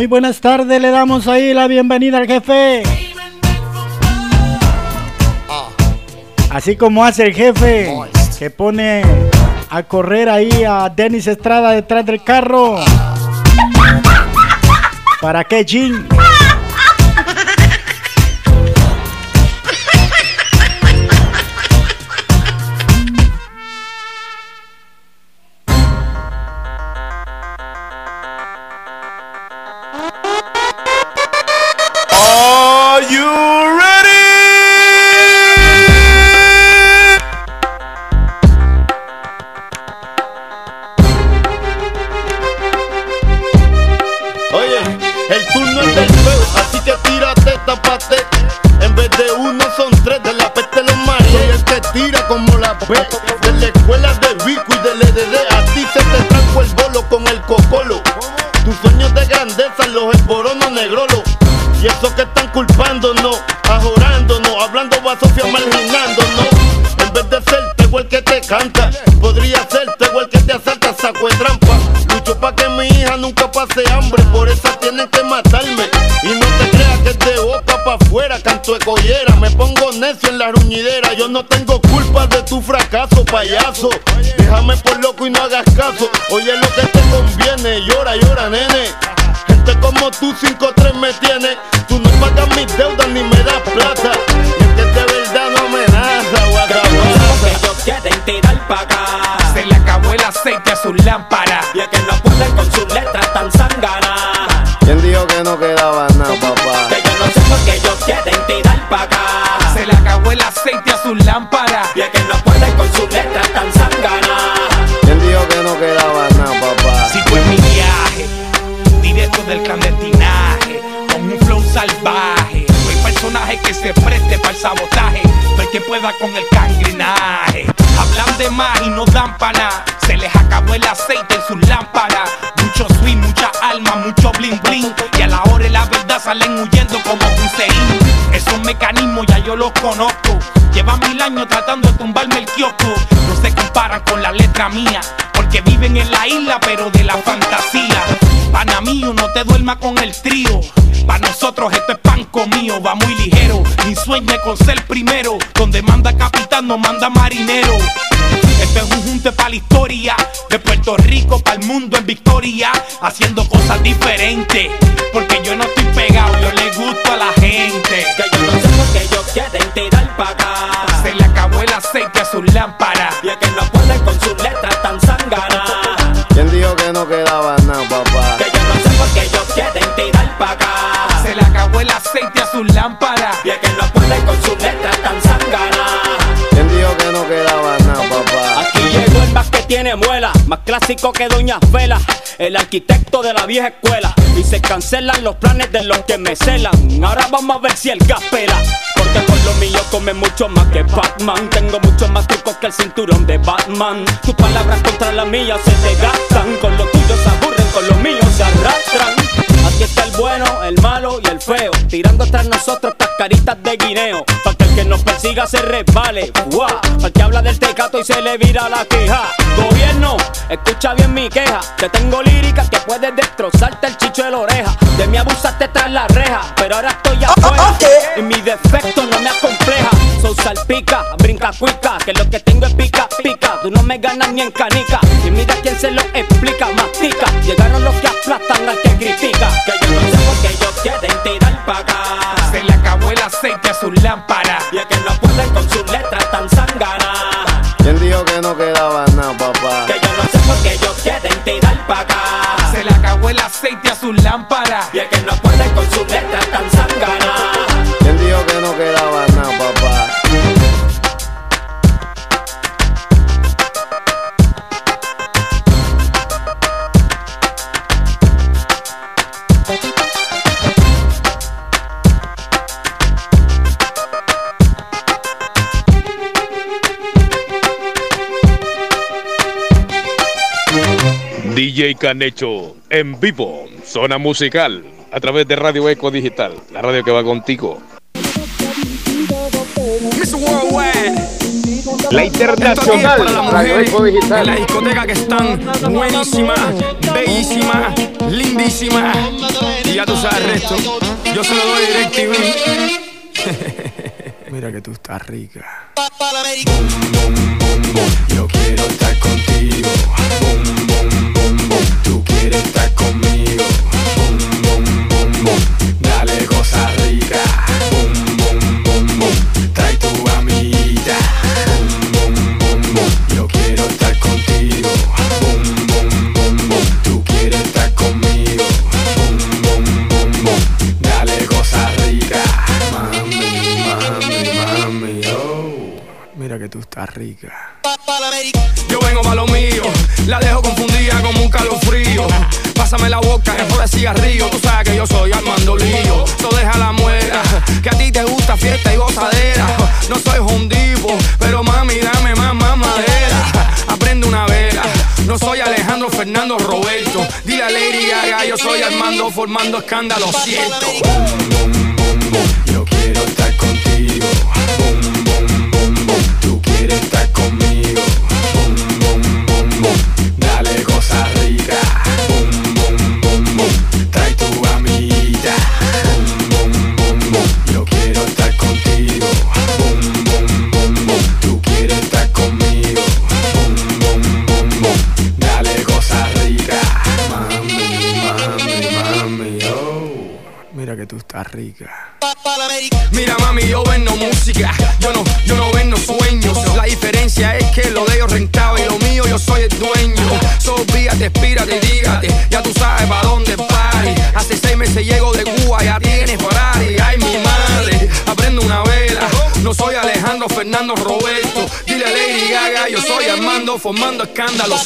Muy buenas tardes, le damos ahí la bienvenida al jefe. Así como hace el jefe, que pone a correr ahí a Denis Estrada detrás del carro. ¿Para qué,
Jim? la ruñidera. Yo no tengo culpa de tu fracaso, payaso. Déjame por loco y no hagas caso. Oye lo que te conviene, llora, llora, nene. Gente como tú, 5-3 me tiene. Tú no pagas mis deudas ni me das plata. Y es que de verdad no amenaza, guacabaza.
Ellos quieren tirar para acá. Se le acabó el aceite a su lámparas aceite a su lámpara. Y es que no puede con sus letras tan sanganas.
Él dijo que no quedaba nada, papá.
Si fue mi viaje, directo del clandestinaje, con un flow
salvaje. No hay personaje que se preste para el sabotaje, no hay que pueda con el cangrinaje. Hablan de más y no dan para se les acabó el aceite en sus lámparas. Mucho swing, mucha alma, mucho bling bling. Y a la hora de la verdad salen huyendo como un seín. Esos mecanismos ya yo los conozco. Llevan mil años tratando de tumbarme el kiosco. No se comparan con la letra mía. Porque viven en la isla, pero de la fantasía. Pana mío, no te duermas con el trío. Para nosotros esto es pan comido, va muy ligero. Ni sueñe con ser primero. Donde manda capitán, no manda marinero. Esto es un junte para la historia. De Puerto Rico para el mundo en victoria. Haciendo cosas diferentes. Porque yo no estoy pegado, yo le gusto a la gente. Aceite a sus lámparas.
Y es que no pueden con sus letras tan sanganas.
¿Quién dijo que no quedaba nada, papá?
Que yo no sé por qué ellos quieren tirar pa' acá.
Se le acabó el aceite a sus lámparas.
Y es que no pueden con sus letras tiene muela, más clásico que Doña Vela, el arquitecto de la vieja escuela. Y se cancelan los planes de los que me celan. Ahora vamos a ver si el gas pela. Porque con lo mío come mucho más que Batman. Tengo mucho más trucos que el cinturón de Batman. Tus palabras contra las mías se desgastan. Con lo tuyo se aburren, con lo mío se arrastran. Aquí está el bueno, el malo y el feo. Tirando tras nosotros estas caritas de guineo. Para que el que nos persiga se resbale. Para que habla del tecato y se le vira la queja. Gobierno, escucha bien mi queja. Te tengo lírica que puedes destrozarte el chicho de la oreja. De mí abusaste tras la reja, pero ahora estoy afuera. Y mi defecto no me acompleja. Son salpica, brinca cuica, que lo que tengo es pica, pica. Tú no me ganas ni en canica. Y mira quién se lo explica, mastica. Llegaron los que aplastan al que critica.
Aceite a sus lámparas.
Y es que no pueden con sus letras tan sanganas.
¿Quién dijo que no quedaba nada, papá?
Que yo no sé por qué ellos quieren tirar pa' acá.
Se le acabó el aceite a sus lámparas.
Y es que no pueden con sus letras
DJ Canecho en vivo, zona musical, a través de Radio Eco Digital, la radio que va contigo.
Worldwide.
La internacional,
para la
Radio
mujer
Eco Digital.
En la discoteca que están buenísimas, bellísimas, lindísimas. Y ya tú sabes el resto. Yo se lo doy DirecTV.
Mira que tú estás rica. Yo quiero estar contigo. Quieres estar conmigo.
Formando escándalo, siento.
Yo quiero estar contigo. Boom, boom,
formando escándalo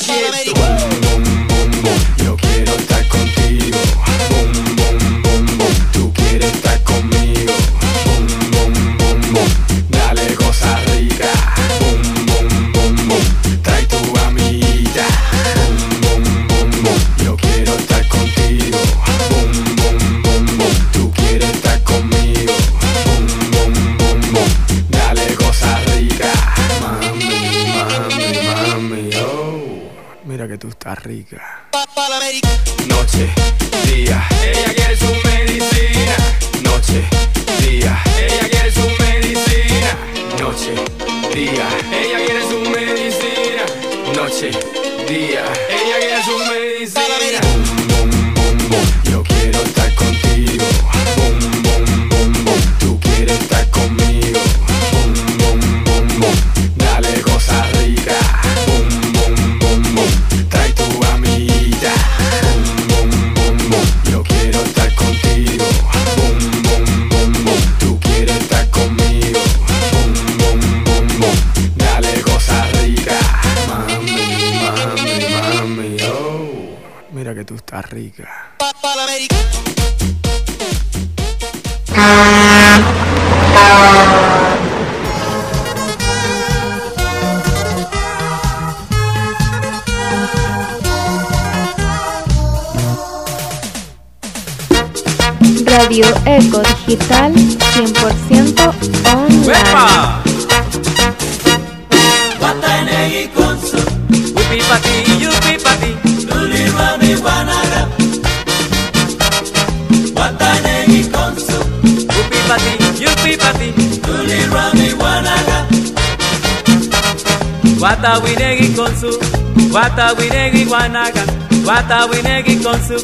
wata winegi konsu,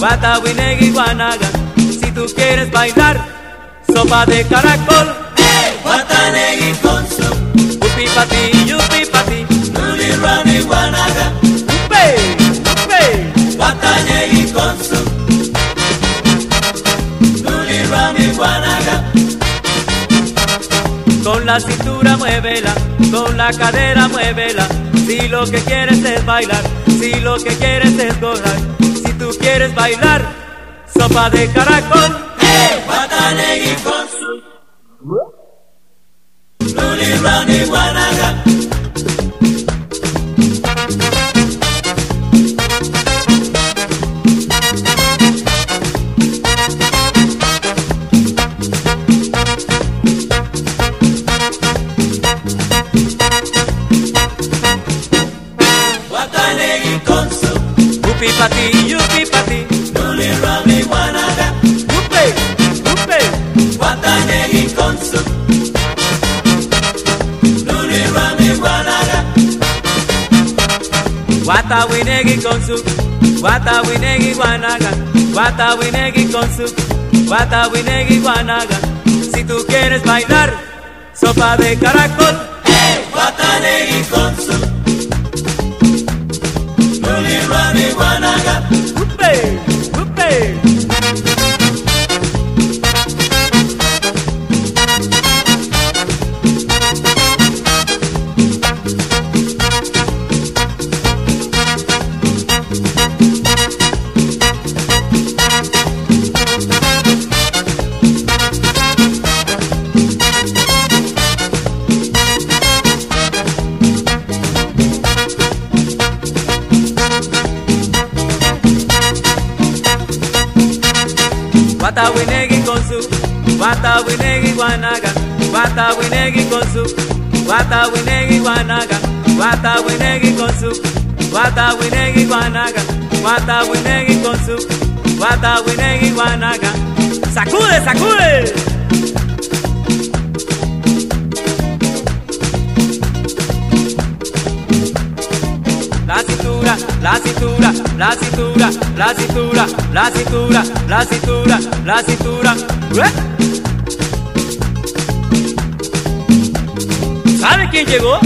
wata winegi wanaga. Si tú quieres bailar, sopa de caracol.
Watanegi konso
Upi pati, yupi pati,
Luli rami wanaga
upe, upe.
Watanegi konso Luli rami wanaga
Con la cintura muévela, con la cadera muévela. Si lo que quieres es bailar, si lo que quieres es gozar, si tú quieres bailar, sopa de caracol.
Watanegi konso wanaga.
Si tú quieres bailar, sopa de caracol.
Watanegi konso
Wata winegi konsu, wata winegi wanaga, wata winegi konsu, wata winegi wanaga, wata winegi konsu, wata winegi wanaga, wata winegi konsu, wata winegi wanaga. Sacude, sacude. La cintura, la cintura, la cintura, la cintura, la cintura, la cintura. ¡Ué! ¿Sabe quién llegó?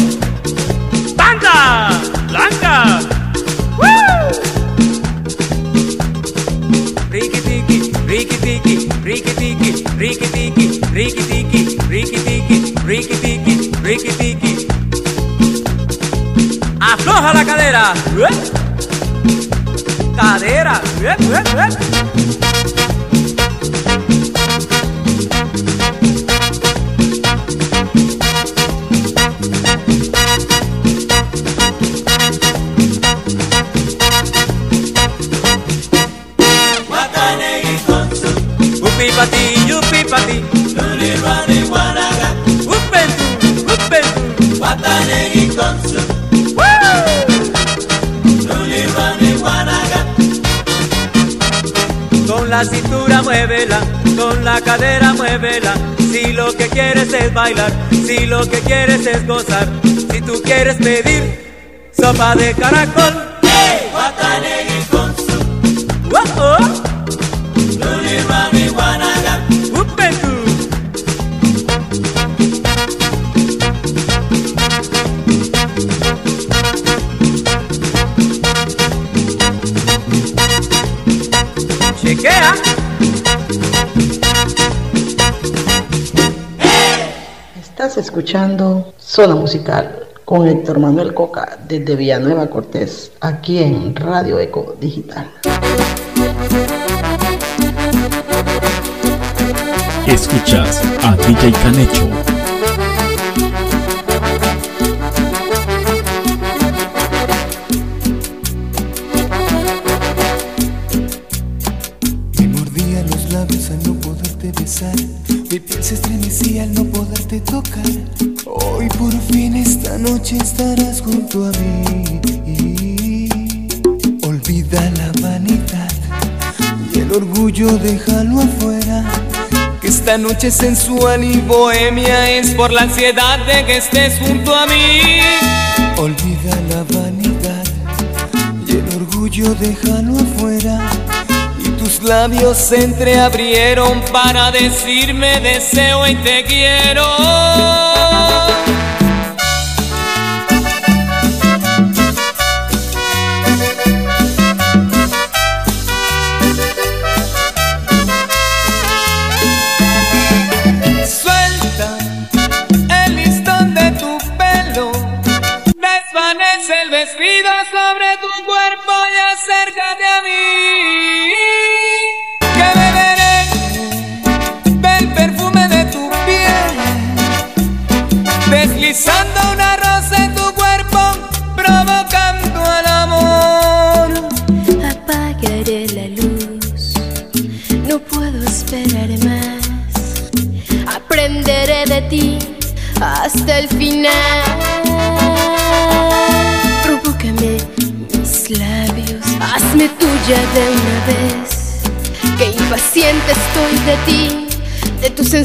¡Banda! ¡Blanca! Riki tiki, riki tiki, riki tiki, riki tiki, riki tiki, riki tiki, riki tiki, riki tiki. Afloja la cadera. Cadera. ¡Ué, ué, cadera. Si lo que quieres es bailar, si lo que quieres es gozar, si tú quieres pedir sopa de caracol.
escuchando Zona Musical con Héctor Manuel Coca desde Villanueva Cortés, aquí en Radio Eco Digital.
Escuchas a DJ Canecho
noche sensual y bohemia es por la ansiedad de que estés junto a mí. Olvida la vanidad y el orgullo déjalo afuera. Y tus labios se entreabrieron para decirme deseo y te quiero.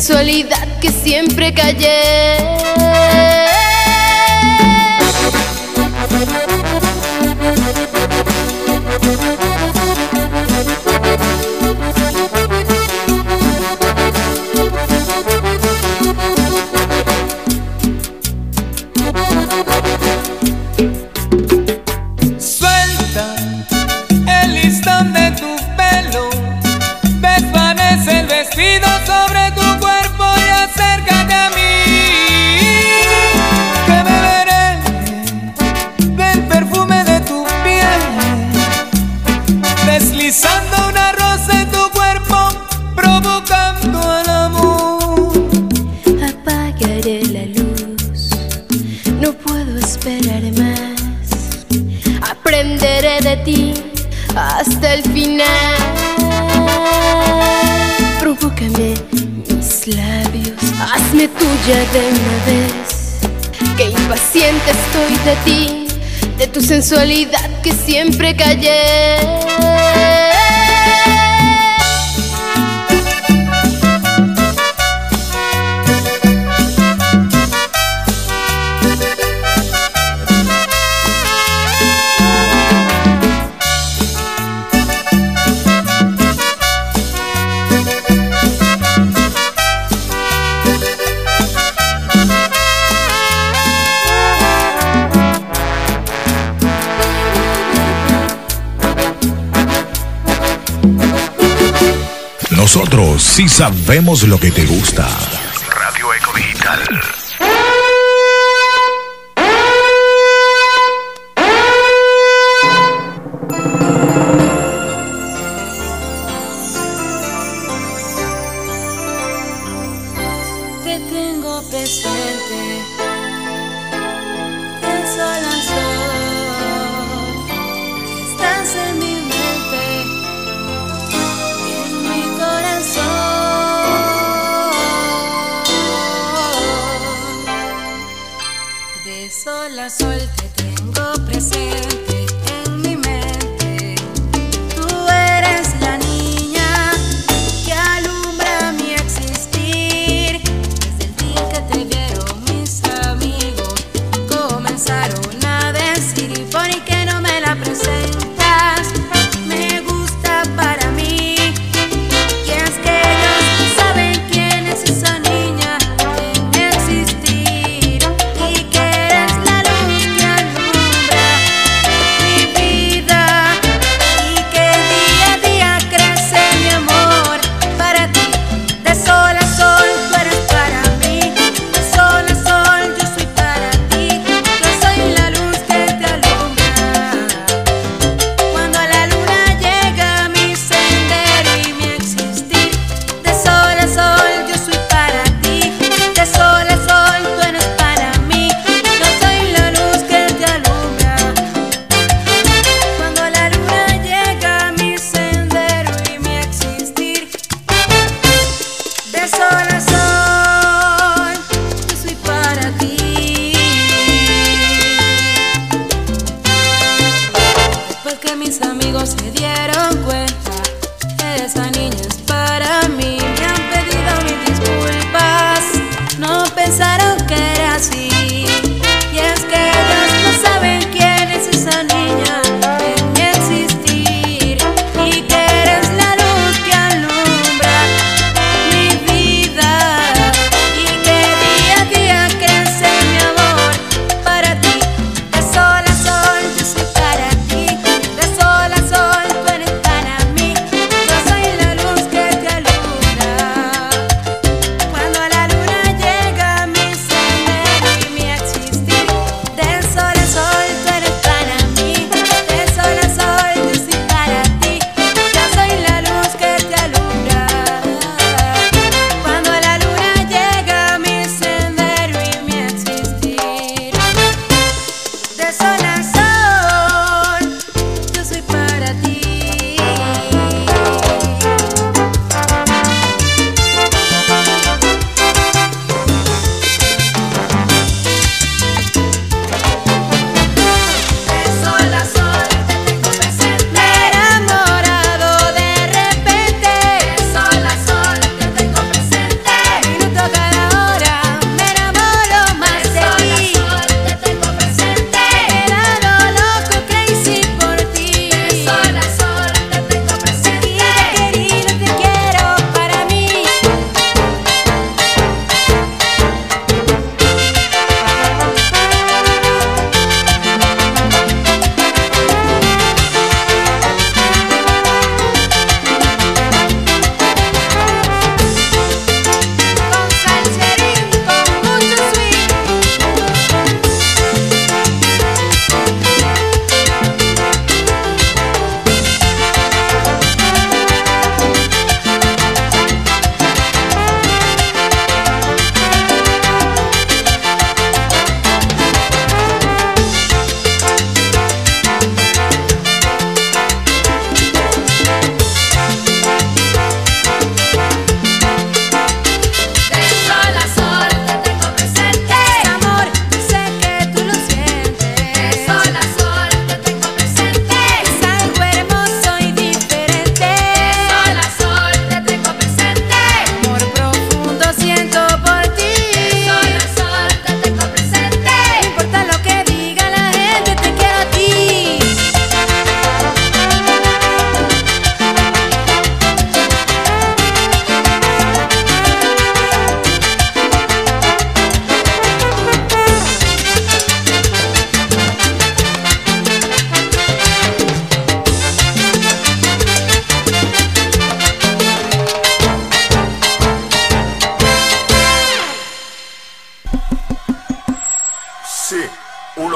sensualidad que siempre callé. sensualidad que siempre callé.
Si sabemos lo que te gusta.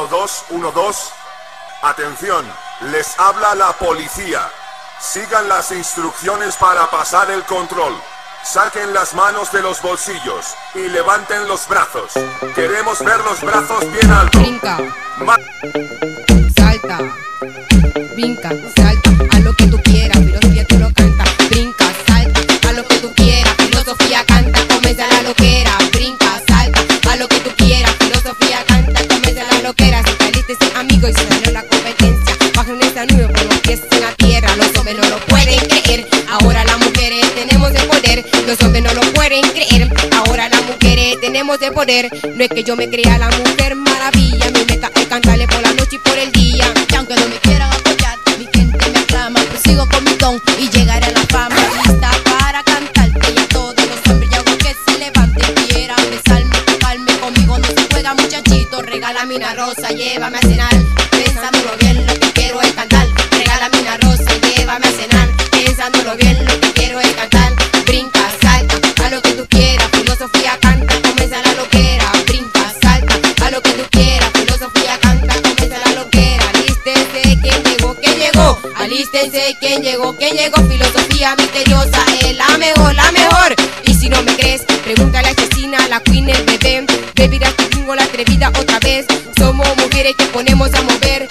1212. Atención, les habla la policía. Sigan las instrucciones para pasar el control. Saquen las manos de los bolsillos y levanten los brazos. Queremos ver los brazos bien altos.
Brinca, salta, brinca, salta, a lo que tú quieras, pero si lo brinca. pueden creer. Ahora las mujeres tenemos de poder. No es que yo me crea la mujer maravilla. Mi meta es cantarle por la noche y por el día. Y aunque no me quieran apoyar, mi gente me aclama. Pues sigo con mi don y llegaré a la fama. Lista para cantarte y a todos los hombres. Y hago que se levanten, quieran besarme, tocarme. Conmigo no se juega, muchachito. Regala mi rosa, llévame a cenar. Vístense quien llegó, quién llegó, filosofía misteriosa, es la mejor, la mejor. Y si no me crees, pregúntale a la Chesina, la queen, el bebé, bebida que tengo la atrevida otra vez. Somos mujeres que ponemos a mover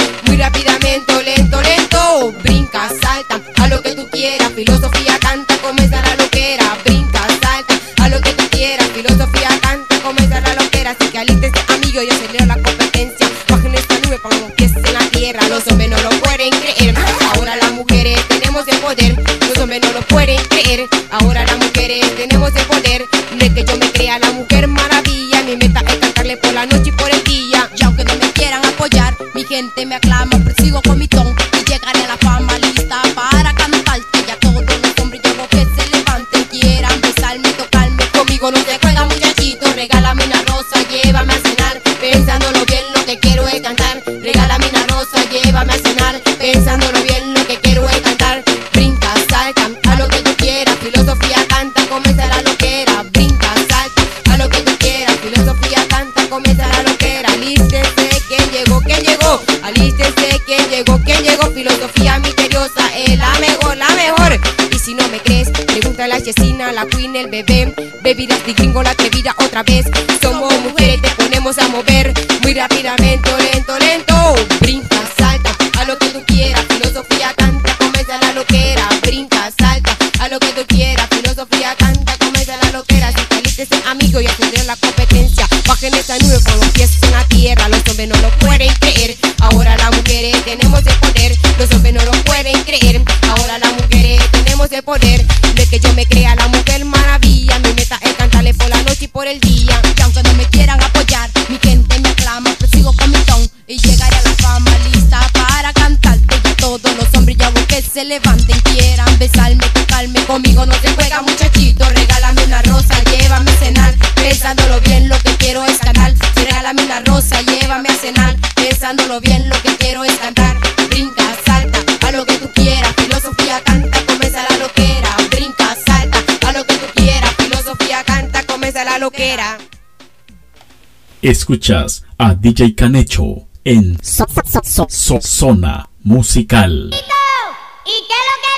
Bebidas vikingo, la vida otra vez. Somos mujeres, te ponemos a mover muy rápidamente.
Escuchas a DJ Canecho en so, so, so, so Zona Musical.
¿Y qué es lo que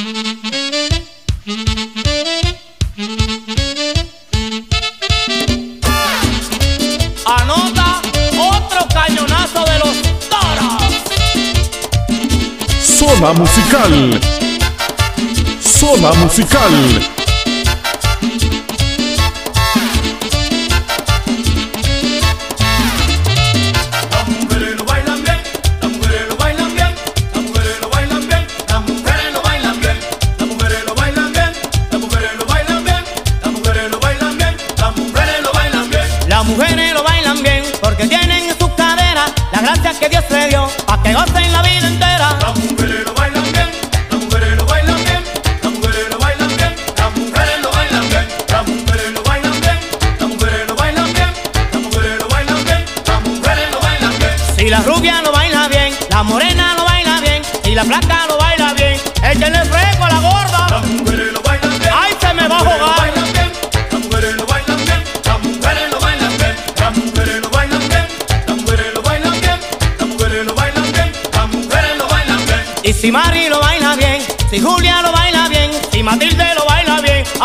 viene?
Zona Musical. Zona Musical.
que Dios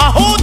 I
hold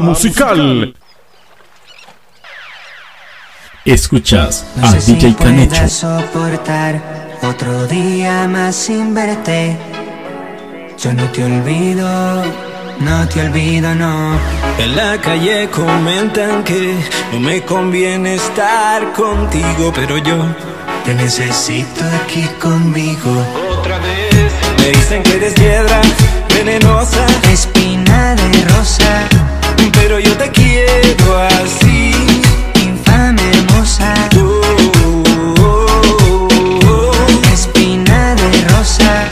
Musical. Escuchas
No
a
sé si
DJ Canecho.
puedas soportar otro día más sin verte. Yo no te olvido, no te olvido, no.
En la calle comentan que no me conviene estar contigo, pero yo
Te necesito aquí conmigo.
otra vez me dicen que eres piedra venenosa,
espina de
pero yo te quiero así,
infame hermosa. Espina de rosa.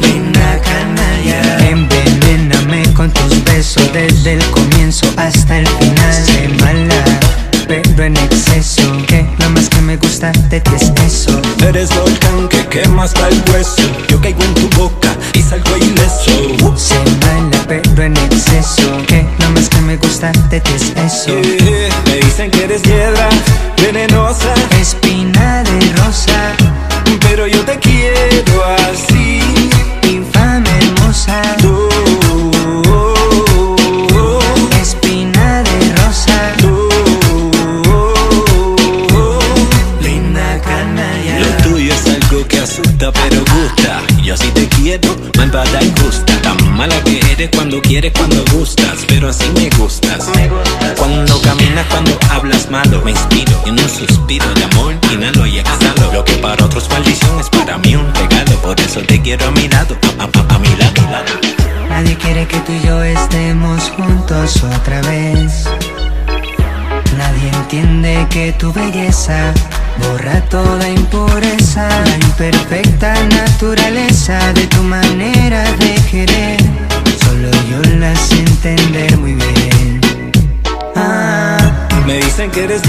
Linda canalla. Envenéname con tus besos desde el comienzo hasta el final. Sé mala, pero en exceso. Que lo más que me gusta de ti es eso.
Eres volcán que quema hasta el hueso.
De ti tu belleza borra toda impureza, la imperfecta naturaleza de tu manera de querer. Solo yo la sé entender muy bien. Ah,
Me dicen que eres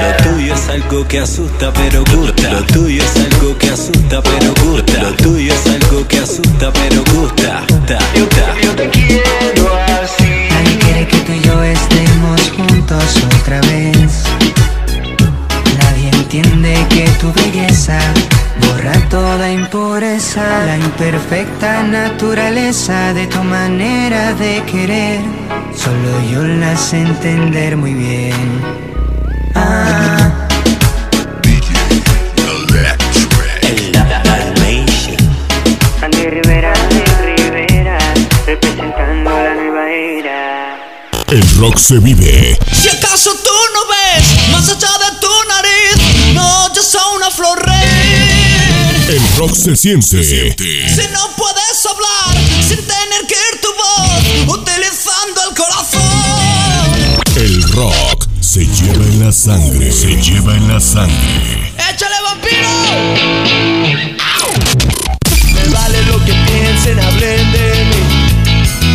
lo tuyo es algo que asusta pero gusta Lo tuyo es algo que asusta pero
la imperfecta naturaleza de tu manera de querer. Solo yo la sé entender muy bien. Ah. Andy Rivera, Andy Rivera, representando la nueva era.
El rock se vive.
Si acaso tú
El rock se siente.
Si no puedes hablar sin tener que ir tu voz, utilizando el corazón.
El rock se lleva en la sangre. Se lleva en la sangre.
¡Échale vampiro!
Me vale lo que piensen, hablen de mí.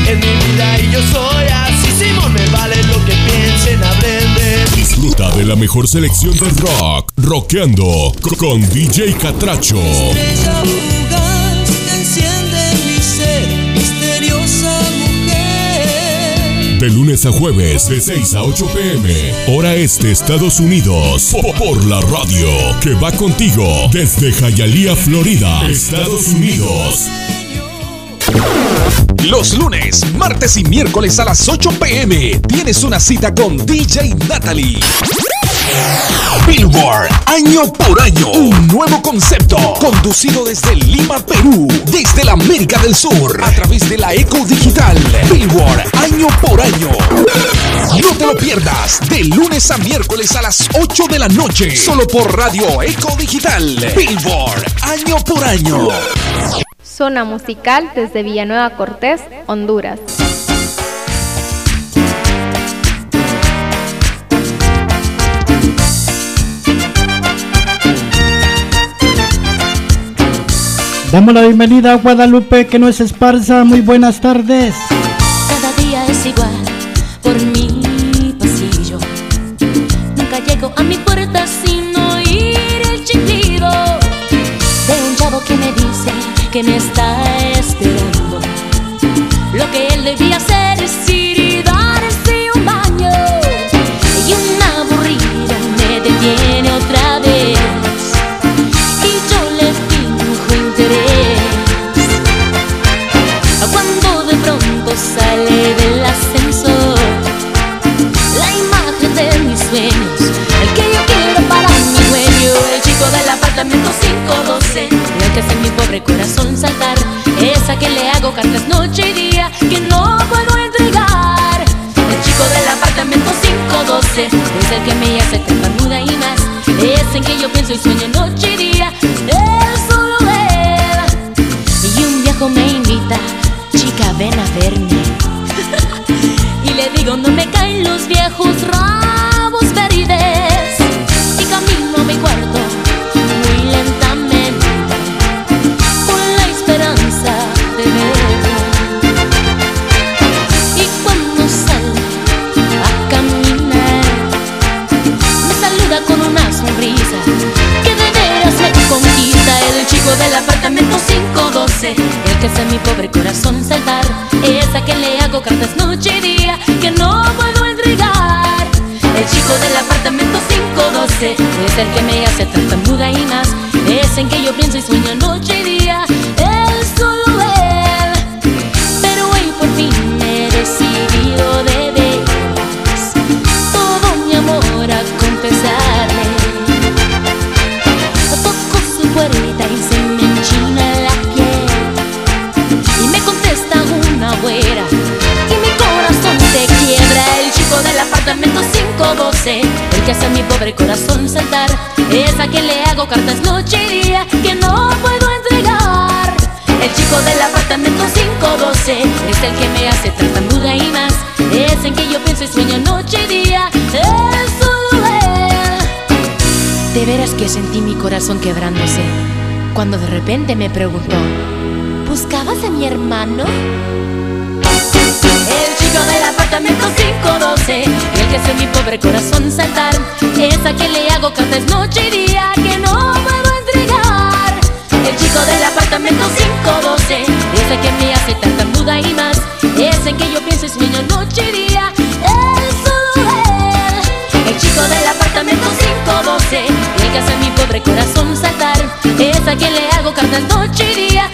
En mi vida y yo soy así, Simón. Me vale lo que piensen, hablen de mí.
Disfruta de la mejor selección del rock. Rockeando con DJ Catracho.
Estrella fugaz que enciende mi ser, misteriosa mujer.
De lunes a jueves, de 6 a 8 pm. Hora este, Estados Unidos. Po- Por la radio que va contigo desde Hialeah, Florida, Estados Unidos.
Los lunes, martes y miércoles a las 8 pm tienes una cita con DJ Natalie. Billboard, año por año, un nuevo concepto, conducido desde Lima, Perú, desde la América del Sur, a través de la Eco Digital. Billboard, año por año. No te lo pierdas, de lunes a miércoles a las 8 de la noche, solo por Radio Eco Digital. Billboard, año por año.
Zona musical desde Villanueva Cortés, Honduras.
Damos la bienvenida a Guadalupe, que no es esparza. Muy buenas tardes.
Cada día es igual por mi pasillo. Nunca llego a mi puerta sin oír el chiflido de un chavo que me dice que me está Cartas noche y día Que no puedo entregar. El chico del apartamento 512 Es el que me hace tartamuda y más. Es en que yo pienso y sueño noche y día Es solo él y un viejo me invita, chica ven a verme Y le digo no me caen los viejos rabos 512 El que hace mi pobre corazón saltar Esa que le hago cartas noche y día Que no puedo entregar. El chico del apartamento 512 Es el que me hace tartamuda y más. Es en que yo pienso y sueño noche y día apartamento 512 El que hace a mi pobre corazón saltar. Es a quien le hago cartas noche y día Que no puedo entregar. El chico del apartamento 512 Es el que me hace tartamuda y más. Es en que yo pienso y sueño noche y día Es solo de veras que sentí mi corazón quebrándose cuando de repente me preguntó, ¿buscabas a mi hermano? El chico del apartamento 512, el que hace mi pobre corazón saltar, es a quien le hago cartas noche y día que no puedo entregar. El chico del apartamento 512, es el que me hace tartamuda y más, es en que yo pienso y sueño noche y día, es solo él. El chico del apartamento 512 El que hace mi pobre corazón saltar. Es a quien le hago cartas noche y día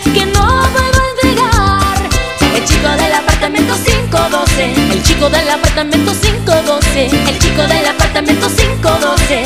512 El chico del apartamento 512 El chico del apartamento 512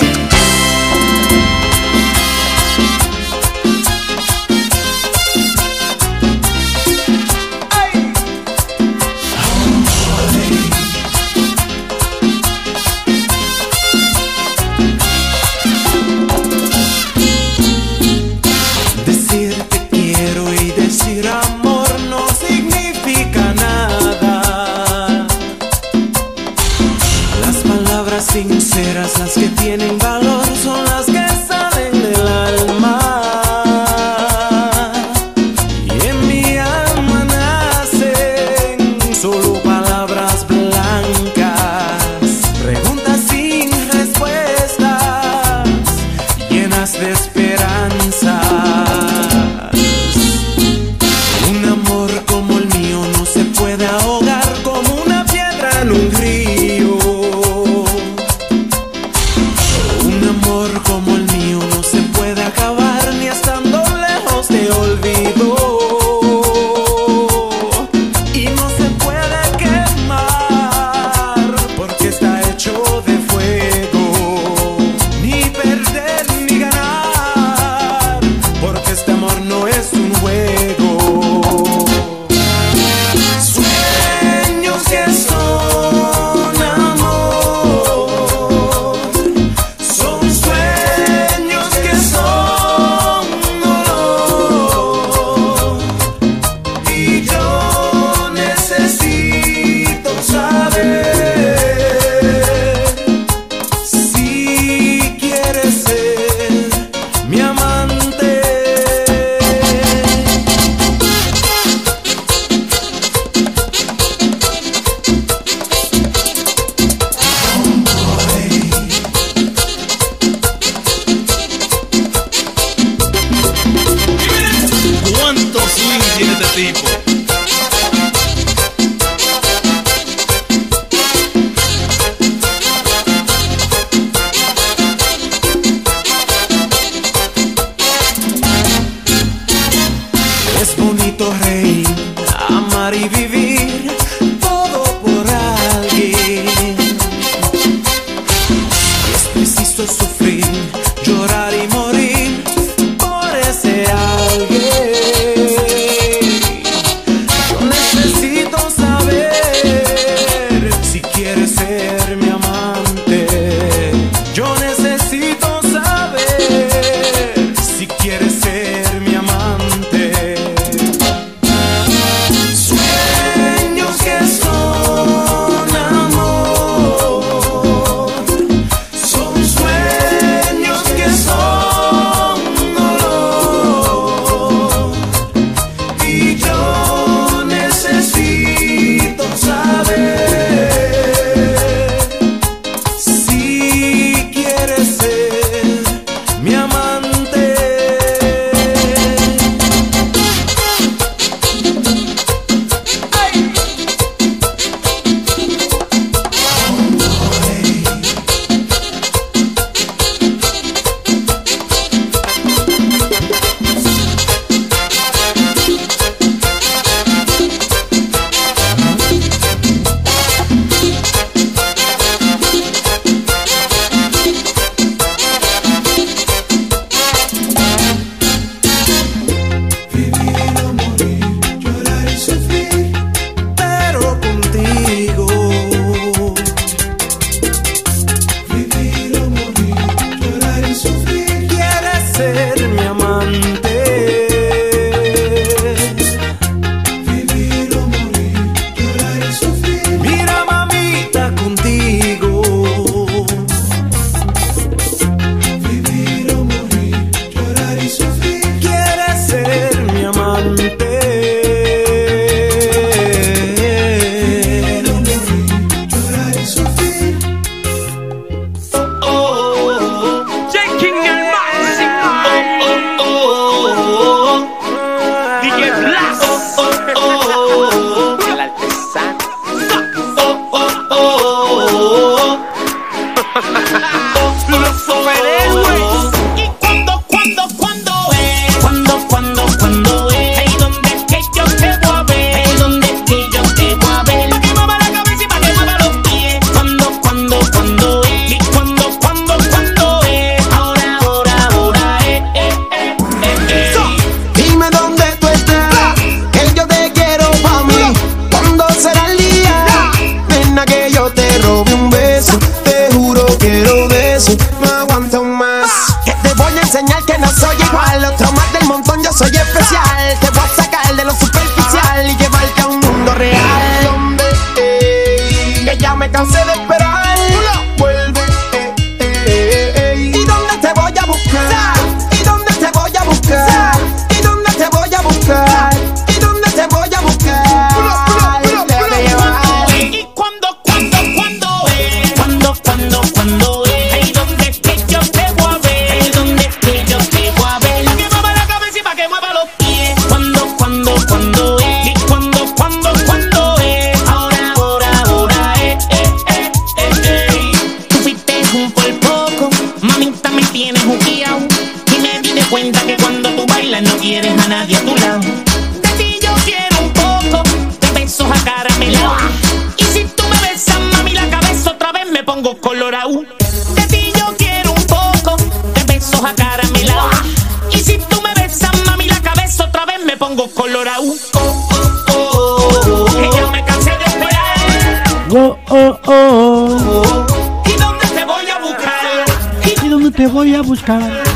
干。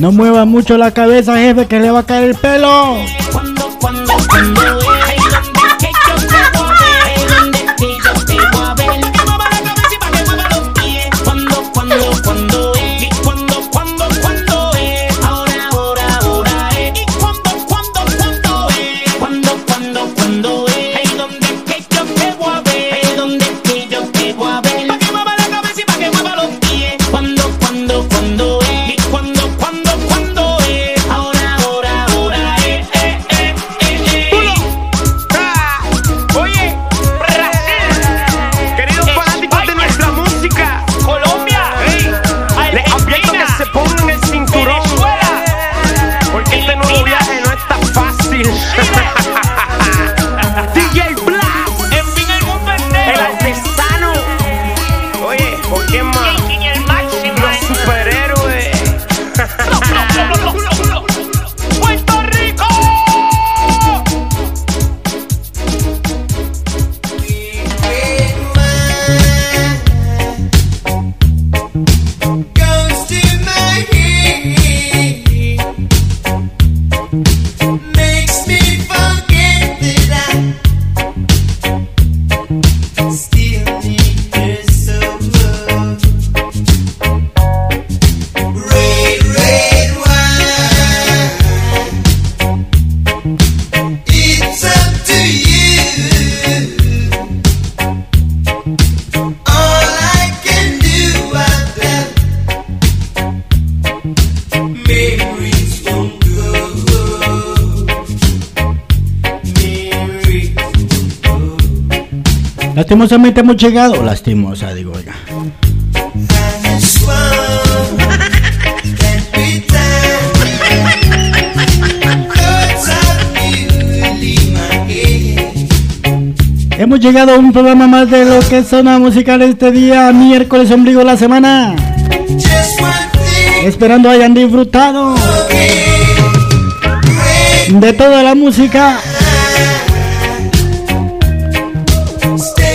No
mueva
mucho la cabeza, jefe, que le va a caer el pelo.
Lastimosamente hemos llegado, lastimosa, digo, oiga. Hemos llegado a un programa más de lo que es zona musical este día, miércoles ombligo de la semana. Esperando hayan disfrutado de toda la música.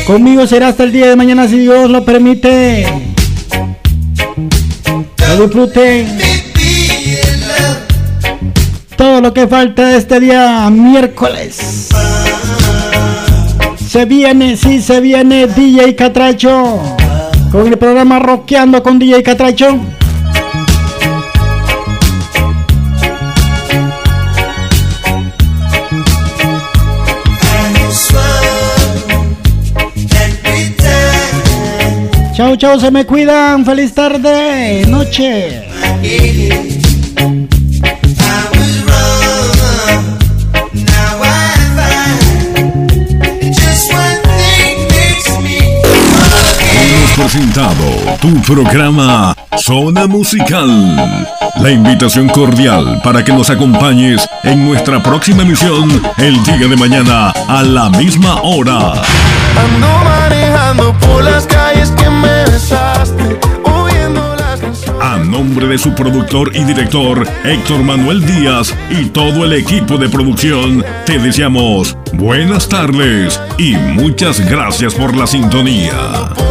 Conmigo será hasta el día de mañana si Dios lo permite. Que disfruten todo lo que falta de este día miércoles. Se viene, sí, se viene DJ Catracho. Con el programa Rockeando con DJ Catracho. Chao, chao, se me cuidan. Feliz tarde, noche.
Hemos presentado tu programa Zona Musical. La invitación cordial para que nos acompañes en nuestra próxima emisión el día de mañana a la misma hora.
Ando manejando por las
A nombre de su productor y director Héctor Manuel Díaz y todo el equipo de producción, te deseamos buenas tardes y muchas gracias por la sintonía.